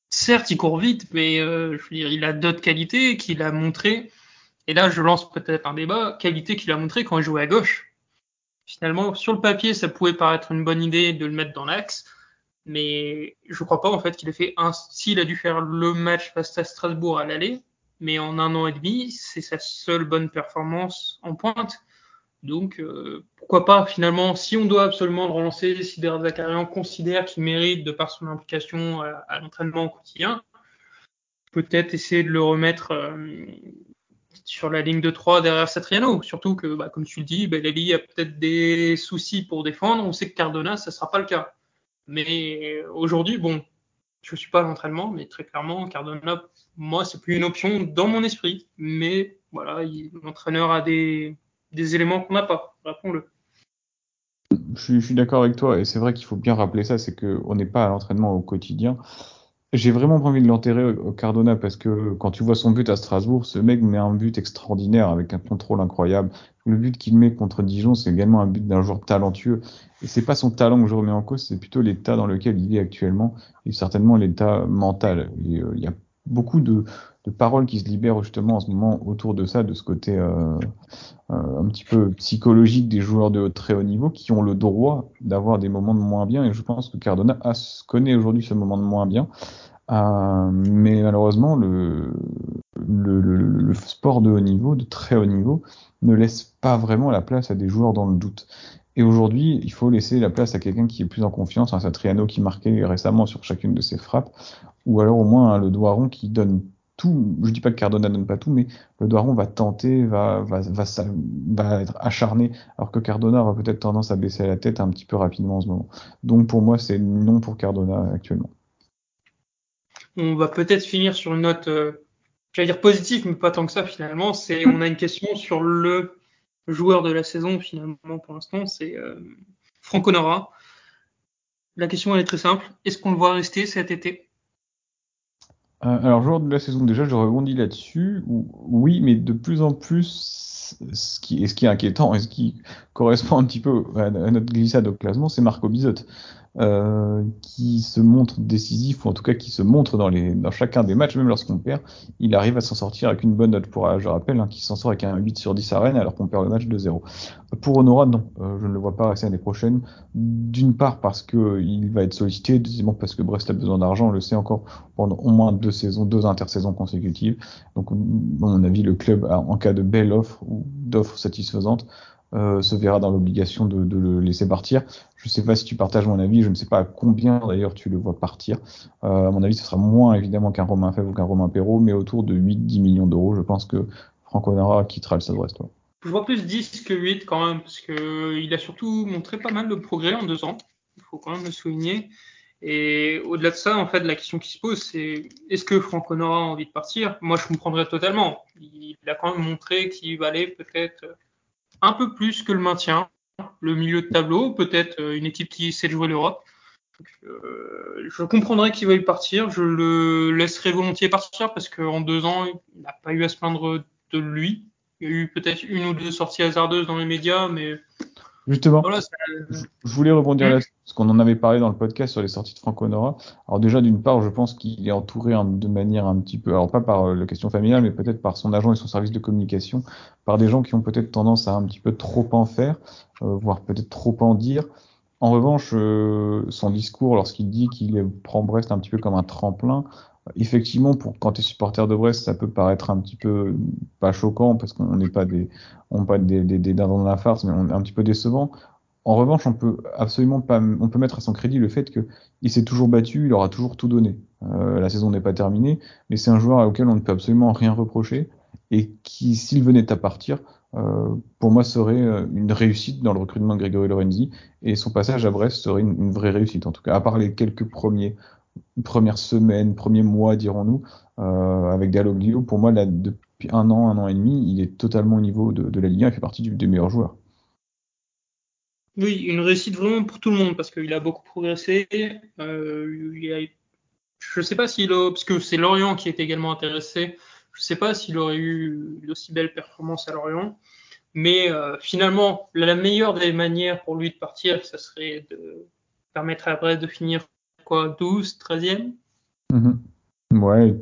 certes, il court vite, mais euh, je veux dire, il a d'autres qualités qu'il a montrées et là, je lance peut-être un débat, qualité qu'il a montré quand il jouait à gauche. Finalement, sur le papier, ça pouvait paraître une bonne idée de le mettre dans l'axe, mais je crois pas en fait qu'il ait fait un. S'il a dû faire le match face à Strasbourg à l'aller, mais en un an et demi, c'est sa seule bonne performance en pointe. Donc euh, pourquoi pas finalement, si on doit absolument le relancer, si Zakarian considère qu'il mérite de par son implication à, l'entraînement au quotidien, peut-être essayer de le remettre euh, sur la ligne de 3 derrière Satriano. Surtout que, bah, comme tu le dis, bah, Lely a peut-être des soucis pour défendre. On sait que Cardona, ça ne sera pas le cas. Mais aujourd'hui, bon, je ne suis pas à l'entraînement, mais très clairement, Cardona, moi, c'est plus une option dans mon esprit. Mais voilà, l'entraîneur a des, des éléments qu'on n'a pas, rappelons-le. Je suis, d'accord avec toi, et c'est vrai qu'il faut bien rappeler ça, c'est qu'on n'est pas à l'entraînement au quotidien. J'ai vraiment pas envie de l'enterrer au Cardona parce que quand tu vois son but à Strasbourg, ce mec met un but extraordinaire avec un contrôle incroyable. Le but qu'il met contre Dijon, c'est également un but d'un joueur talentueux. Et c'est pas son talent que je remets en cause, c'est plutôt l'état dans lequel il est actuellement et certainement l'état mental. Euh, il y a beaucoup de, de, paroles qui se libèrent justement en ce moment autour de ça, de ce côté euh, euh, un petit peu psychologique des joueurs de très haut niveau qui ont le droit d'avoir des moments de moins bien. Et je pense que Cardona connaît aujourd'hui ce moment de moins bien. Euh, mais malheureusement, le, sport de haut niveau, de très haut niveau, ne laisse pas vraiment la place à des joueurs dans le doute. Et aujourd'hui, il faut laisser la place à quelqu'un qui est plus en confiance, un Satriano qui marquait récemment sur chacune de ses frappes, ou alors au moins hein, le Doiron qui donne tout. Je dis pas que Cardona donne pas tout, mais le Doiron va tenter, va, va, va, va être acharné, alors que Cardona aura peut-être tendance à baisser la tête un petit peu rapidement en ce moment. Donc pour moi, c'est non pour Cardona actuellement. On va peut-être finir sur une note, euh, j'allais dire positive, mais pas tant que ça finalement. C'est, on a une question sur le joueur de la saison finalement pour l'instant, c'est euh, Franco Nora. La question elle est très simple. Est-ce qu'on le voit rester cet été? Alors joueur de la saison déjà, je rebondis là-dessus. Oui, mais de plus en plus, ce qui, est, ce qui est inquiétant et ce qui correspond un petit peu à notre glissade au classement, c'est Marco Bizot. Euh, qui se montre décisif, ou en tout cas qui se montre dans, chacun des matchs, même lorsqu'on perd, il arrive à s'en sortir avec une bonne note. Pour, je rappelle, hein, qu'il s'en sort avec un 8 sur 10 à Rennes alors qu'on perd le match 2-0. Pour Honora, non, euh, je ne le vois pas rester l'année prochaine. D'une part parce qu'il va être sollicité, deuxièmement parce que Brest a besoin d'argent, on le sait encore pendant au moins deux saisons, deux intersaisons consécutives. Donc, à mon avis, le club, en cas de belle offre ou d'offre satisfaisante, euh, se verra dans l'obligation de, le laisser partir. Je ne sais pas si tu partages mon avis, je ne sais pas à combien d'ailleurs tu le vois partir. Euh, à mon avis, ce sera moins évidemment qu'un Romain Fèvre ou qu'un Romain Perrault, mais autour de 8-10 millions d'euros. Je pense que Franco Nara quittera le Stade Brestois. Je vois plus 10 que 8 quand même, parce que il a surtout montré pas mal de progrès en deux ans. Il faut quand même le souligner. Et au-delà de ça, en fait, la question qui se pose, c'est est-ce que Franco Nora a envie de partir? Moi, je comprendrais totalement. Il a quand même montré qu'il valait peut-être un peu plus que le maintien, le milieu de tableau, peut-être euh, une équipe qui sait jouer l'Europe. Euh, je comprendrais qu'il veuille partir, je le laisserai volontiers partir parce qu'en deux ans, il n'a pas eu à se plaindre de lui. Il y a eu peut-être une ou deux sorties hasardeuses dans les médias, mais Justement, je voulais rebondir là-dessus, parce qu'on en avait parlé dans le podcast sur les sorties de Franco Nora. Alors déjà, d'une part, je pense qu'il est entouré de manière un petit peu, alors pas par euh, la question familiale, mais peut-être par son agent et son service de communication, par des gens qui ont peut-être tendance à un petit peu trop en faire, euh, voire peut-être trop en dire. En revanche, euh, son discours, lorsqu'il dit qu'il prend Brest un petit peu comme un tremplin, effectivement, pour quand tu es supporter de Brest, ça peut paraître un petit peu pas choquant parce qu'on n'est pas des, on pas des, des, des dans la farce, mais on est un petit peu décevant. En revanche, on peut absolument pas, on peut mettre à son crédit le fait qu'il s'est toujours battu, il aura toujours tout donné. Euh, la saison n'est pas terminée, mais c'est un joueur auquel on ne peut absolument rien reprocher et qui, s'il venait à partir, euh, pour moi serait euh, une réussite dans le recrutement de Grégory Lorenzi et son passage à Brest serait une, une vraie réussite en tout cas, à part les quelques premiers première semaine, premier mois, dirons-nous, euh, avec Dalloglio, pour moi, là, depuis un an, un an et demi, il est totalement au niveau de, de la Ligue 1, il fait partie des meilleurs joueurs. Oui, une réussite vraiment pour tout le monde, parce qu'il a beaucoup progressé. Euh, je ne sais pas s'il a, parce que c'est Lorient qui est également intéressé, je ne sais pas s'il aurait eu d'aussi belles performances à Lorient. Mais euh, finalement, la meilleure des manières pour lui de partir, ça serait de permettre à Brest de finir quoi, 12, 13e mmh. Ouais,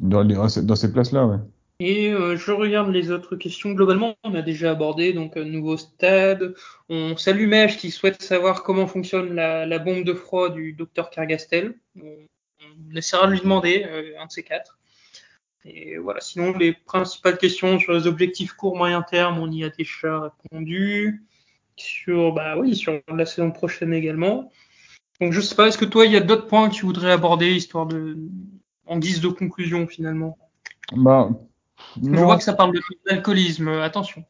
dans, les, dans ces places-là, ouais. Et euh, je regarde les autres questions. Globalement, on a déjà abordé donc un nouveau stade. On salue Mèche qui souhaite savoir comment fonctionne la, la bombe de froid du docteur Cargastel. On, on, essaiera de lui demander euh, un de ces quatre. Et voilà. Sinon, les principales questions sur les objectifs court moyen terme, on y a déjà répondu. Sur bah oui, sur la saison prochaine également. Donc je sais pas, est-ce que toi, il y a d'autres points que tu voudrais aborder, histoire de, en guise de conclusion finalement? Bah, non. Je vois que ça parle de l'alcoolisme, attention.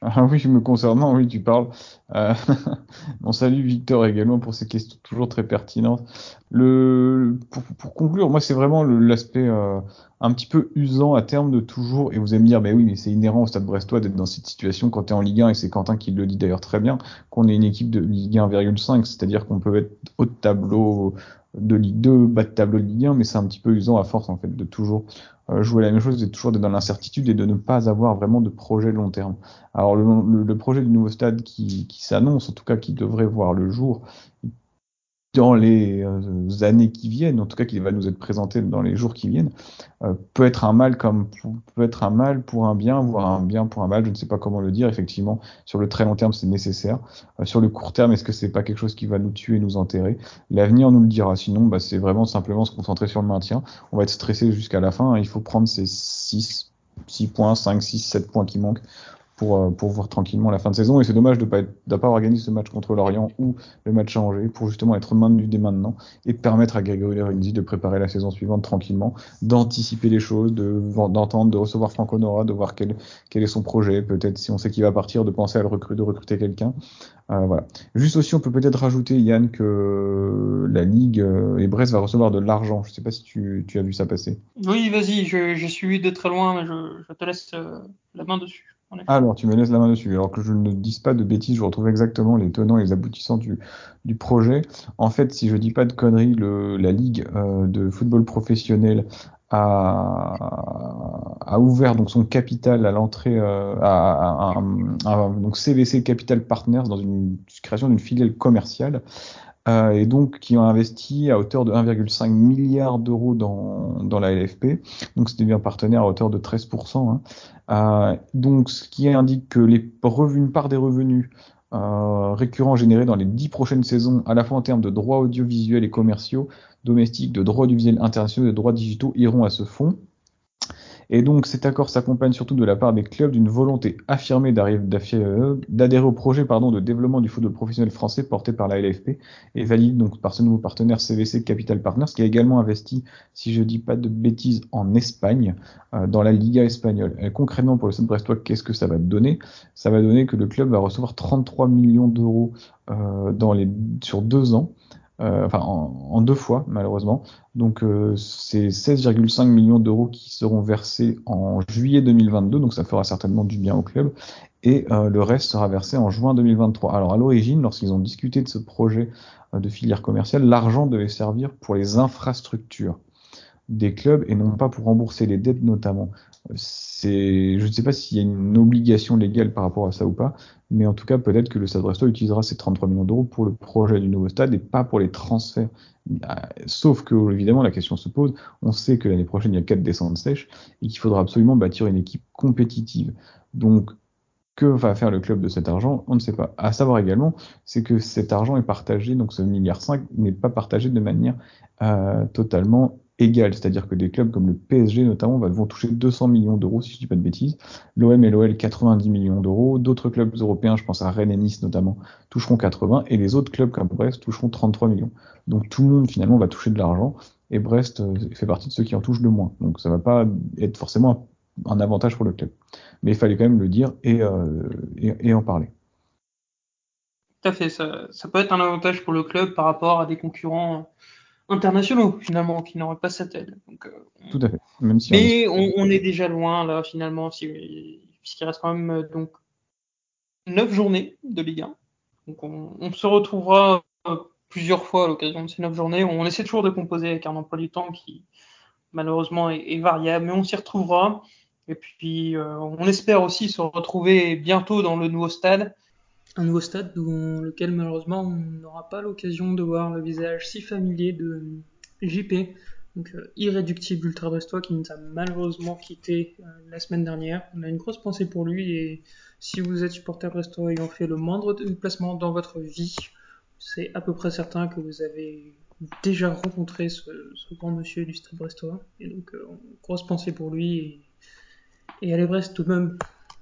Ah oui, me concernant, oui, tu parles. Euh, on salue Victor également pour ces questions toujours très pertinentes. Le, pour, pour conclure, moi, c'est vraiment l'aspect euh, un petit peu usant à terme de toujours, et vous allez me dire, mais oui, mais c'est inhérent au Stade Brestois d'être dans cette situation quand tu es en Ligue 1, et c'est Quentin qui le dit d'ailleurs très bien, qu'on est une équipe de Ligue 1,5, c'est-à-dire qu'on peut être haut de tableau de Ligue 2, bas de tableau de Ligue 1, mais c'est un petit peu usant à force en fait de toujours euh, jouer la même chose, et toujours d'être dans l'incertitude et de ne pas avoir vraiment de projet long terme. Alors le, projet du nouveau stade qui s'annonce, en tout cas qui devrait voir le jour, dans les euh, années qui viennent, en tout cas qui va nous être présenté dans les jours qui viennent, euh, peut être un mal comme peut être un mal pour un bien, voire un bien pour un mal. Je ne sais pas comment le dire. Effectivement, sur le très long terme, c'est nécessaire. Euh, sur le court terme, est-ce que c'est pas quelque chose qui va nous tuer, nous enterrer? L'avenir nous le dira. Sinon, bah, c'est vraiment simplement se concentrer sur le maintien. On va être stressé jusqu'à la fin. Il faut prendre ces 6 6 points, 5, 6, 7 points qui manquent pour, euh, pour voir tranquillement la fin de saison. Et c'est dommage de pas, être, de ce match contre l'Orient ou le match à Angers pour justement être maintenu dès maintenant et permettre à Grégory Lorenzi de préparer la saison suivante tranquillement, d'anticiper les choses, d'entendre, de, recevoir Franco Nora, de voir quel, quel est son projet. Peut-être si on sait qu'il va partir, de penser à le recruter, de recruter quelqu'un. Euh, voilà. Juste aussi, on peut peut-être rajouter, Yann, que la Ligue euh, et Brest va recevoir de l'argent. Je ne sais pas si tu, tu, as vu ça passer. Oui, vas-y, je suis de très loin, mais je, je te laisse euh, la main dessus. Alors, tu me laisses la main dessus. Alors que je ne dise pas de bêtises, je retrouve exactement les tenants et les aboutissants du, projet. En fait, si je dis pas de conneries, la Ligue euh, de football professionnel a, a, ouvert donc son capital à l'entrée euh, à, à, donc CVC Capital Partners dans une création d'une filiale commerciale euh, et donc qui ont investi à hauteur de 1,5 milliard d'euros dans, la LFP. Donc c'était bien partenaire à hauteur de 13%. Hein. Euh, donc ce qui indique que les revenus, une part des revenus euh, récurrents générés dans les dix prochaines saisons, à la fois en termes de droits audiovisuels et commerciaux, domestiques, de droits audiovisuels internationaux de droits digitaux, iront à ce fonds. Et donc cet accord s'accompagne surtout de la part des clubs d'une volonté affirmée d'adhérer au projet de développement du football professionnel français porté par la LFP et valide donc par ce nouveau partenaire CVC Capital Partners qui a également investi, si je dis pas de bêtises, en Espagne, euh, dans la Liga espagnole. Concrètement pour le Stade Brestois, qu'est-ce que ça va donner? Ça va donner que le club va recevoir 33 millions d'euros euh, sur deux ans. Euh, enfin en, deux fois malheureusement. Donc euh, c'est 16,5 millions d'euros qui seront versés en juillet 2022, donc ça fera certainement du bien au club, et euh, le reste sera versé en juin 2023. Alors à l'origine, lorsqu'ils ont discuté de ce projet de filière commerciale, l'argent devait servir pour les infrastructures des clubs et non pas pour rembourser les dettes notamment. C'est, je ne sais pas s'il y a une obligation légale par rapport à ça ou pas, mais en tout cas peut-être que le Stade Brestois utilisera ces 33 millions d'euros pour le projet du nouveau stade et pas pour les transferts. Sauf que évidemment la question se pose, on sait que l'année prochaine il y a quatre descentes sèches et qu'il faudra absolument bâtir une équipe compétitive. Donc que va faire le club de cet argent? On ne sait pas. À savoir également, c'est que cet argent est partagé, donc ce milliard 5 n'est pas partagé de manière euh, totalement égale, c'est-à-dire que des clubs comme le PSG notamment vont toucher 200 millions d'euros, si je dis pas de bêtises, l'OM et l'OL 90 millions d'euros, d'autres clubs européens, je pense à Rennes et Nice notamment, toucheront 80, et les autres clubs comme Brest toucheront 33 millions. Donc tout le monde finalement va toucher de l'argent, et Brest euh, fait partie de ceux qui en touchent le moins. Donc ça va pas être forcément un avantage pour le club. Mais il fallait quand même le dire et, euh, en parler. Tout à fait, ça peut être un avantage pour le club par rapport à des concurrents internationaux finalement qui n'auraient pas cette aide. Donc, euh, Tout à fait. Même si mais on, on, est déjà loin là finalement, puisqu'il reste quand même euh, donc neuf journées de Ligue 1. Donc on, on se retrouvera euh, plusieurs fois à l'occasion de ces neuf journées. On essaie toujours de composer avec un emploi du temps qui malheureusement est, est variable, mais on s'y retrouvera. Et puis euh, on espère aussi se retrouver bientôt dans le nouveau stade un nouveau stade dans lequel malheureusement on n'aura pas l'occasion de voir le visage si familier de JP, donc euh, irréductible ultra brestois qui nous a malheureusement quitté euh, la semaine dernière. On a une grosse pensée pour lui et si vous êtes supporter brestois ayant fait le moindre déplacement dans votre vie, c'est à peu près certain que vous avez déjà rencontré ce, grand monsieur du stade brestois et donc euh, grosse pensée pour lui et, et allez tout de même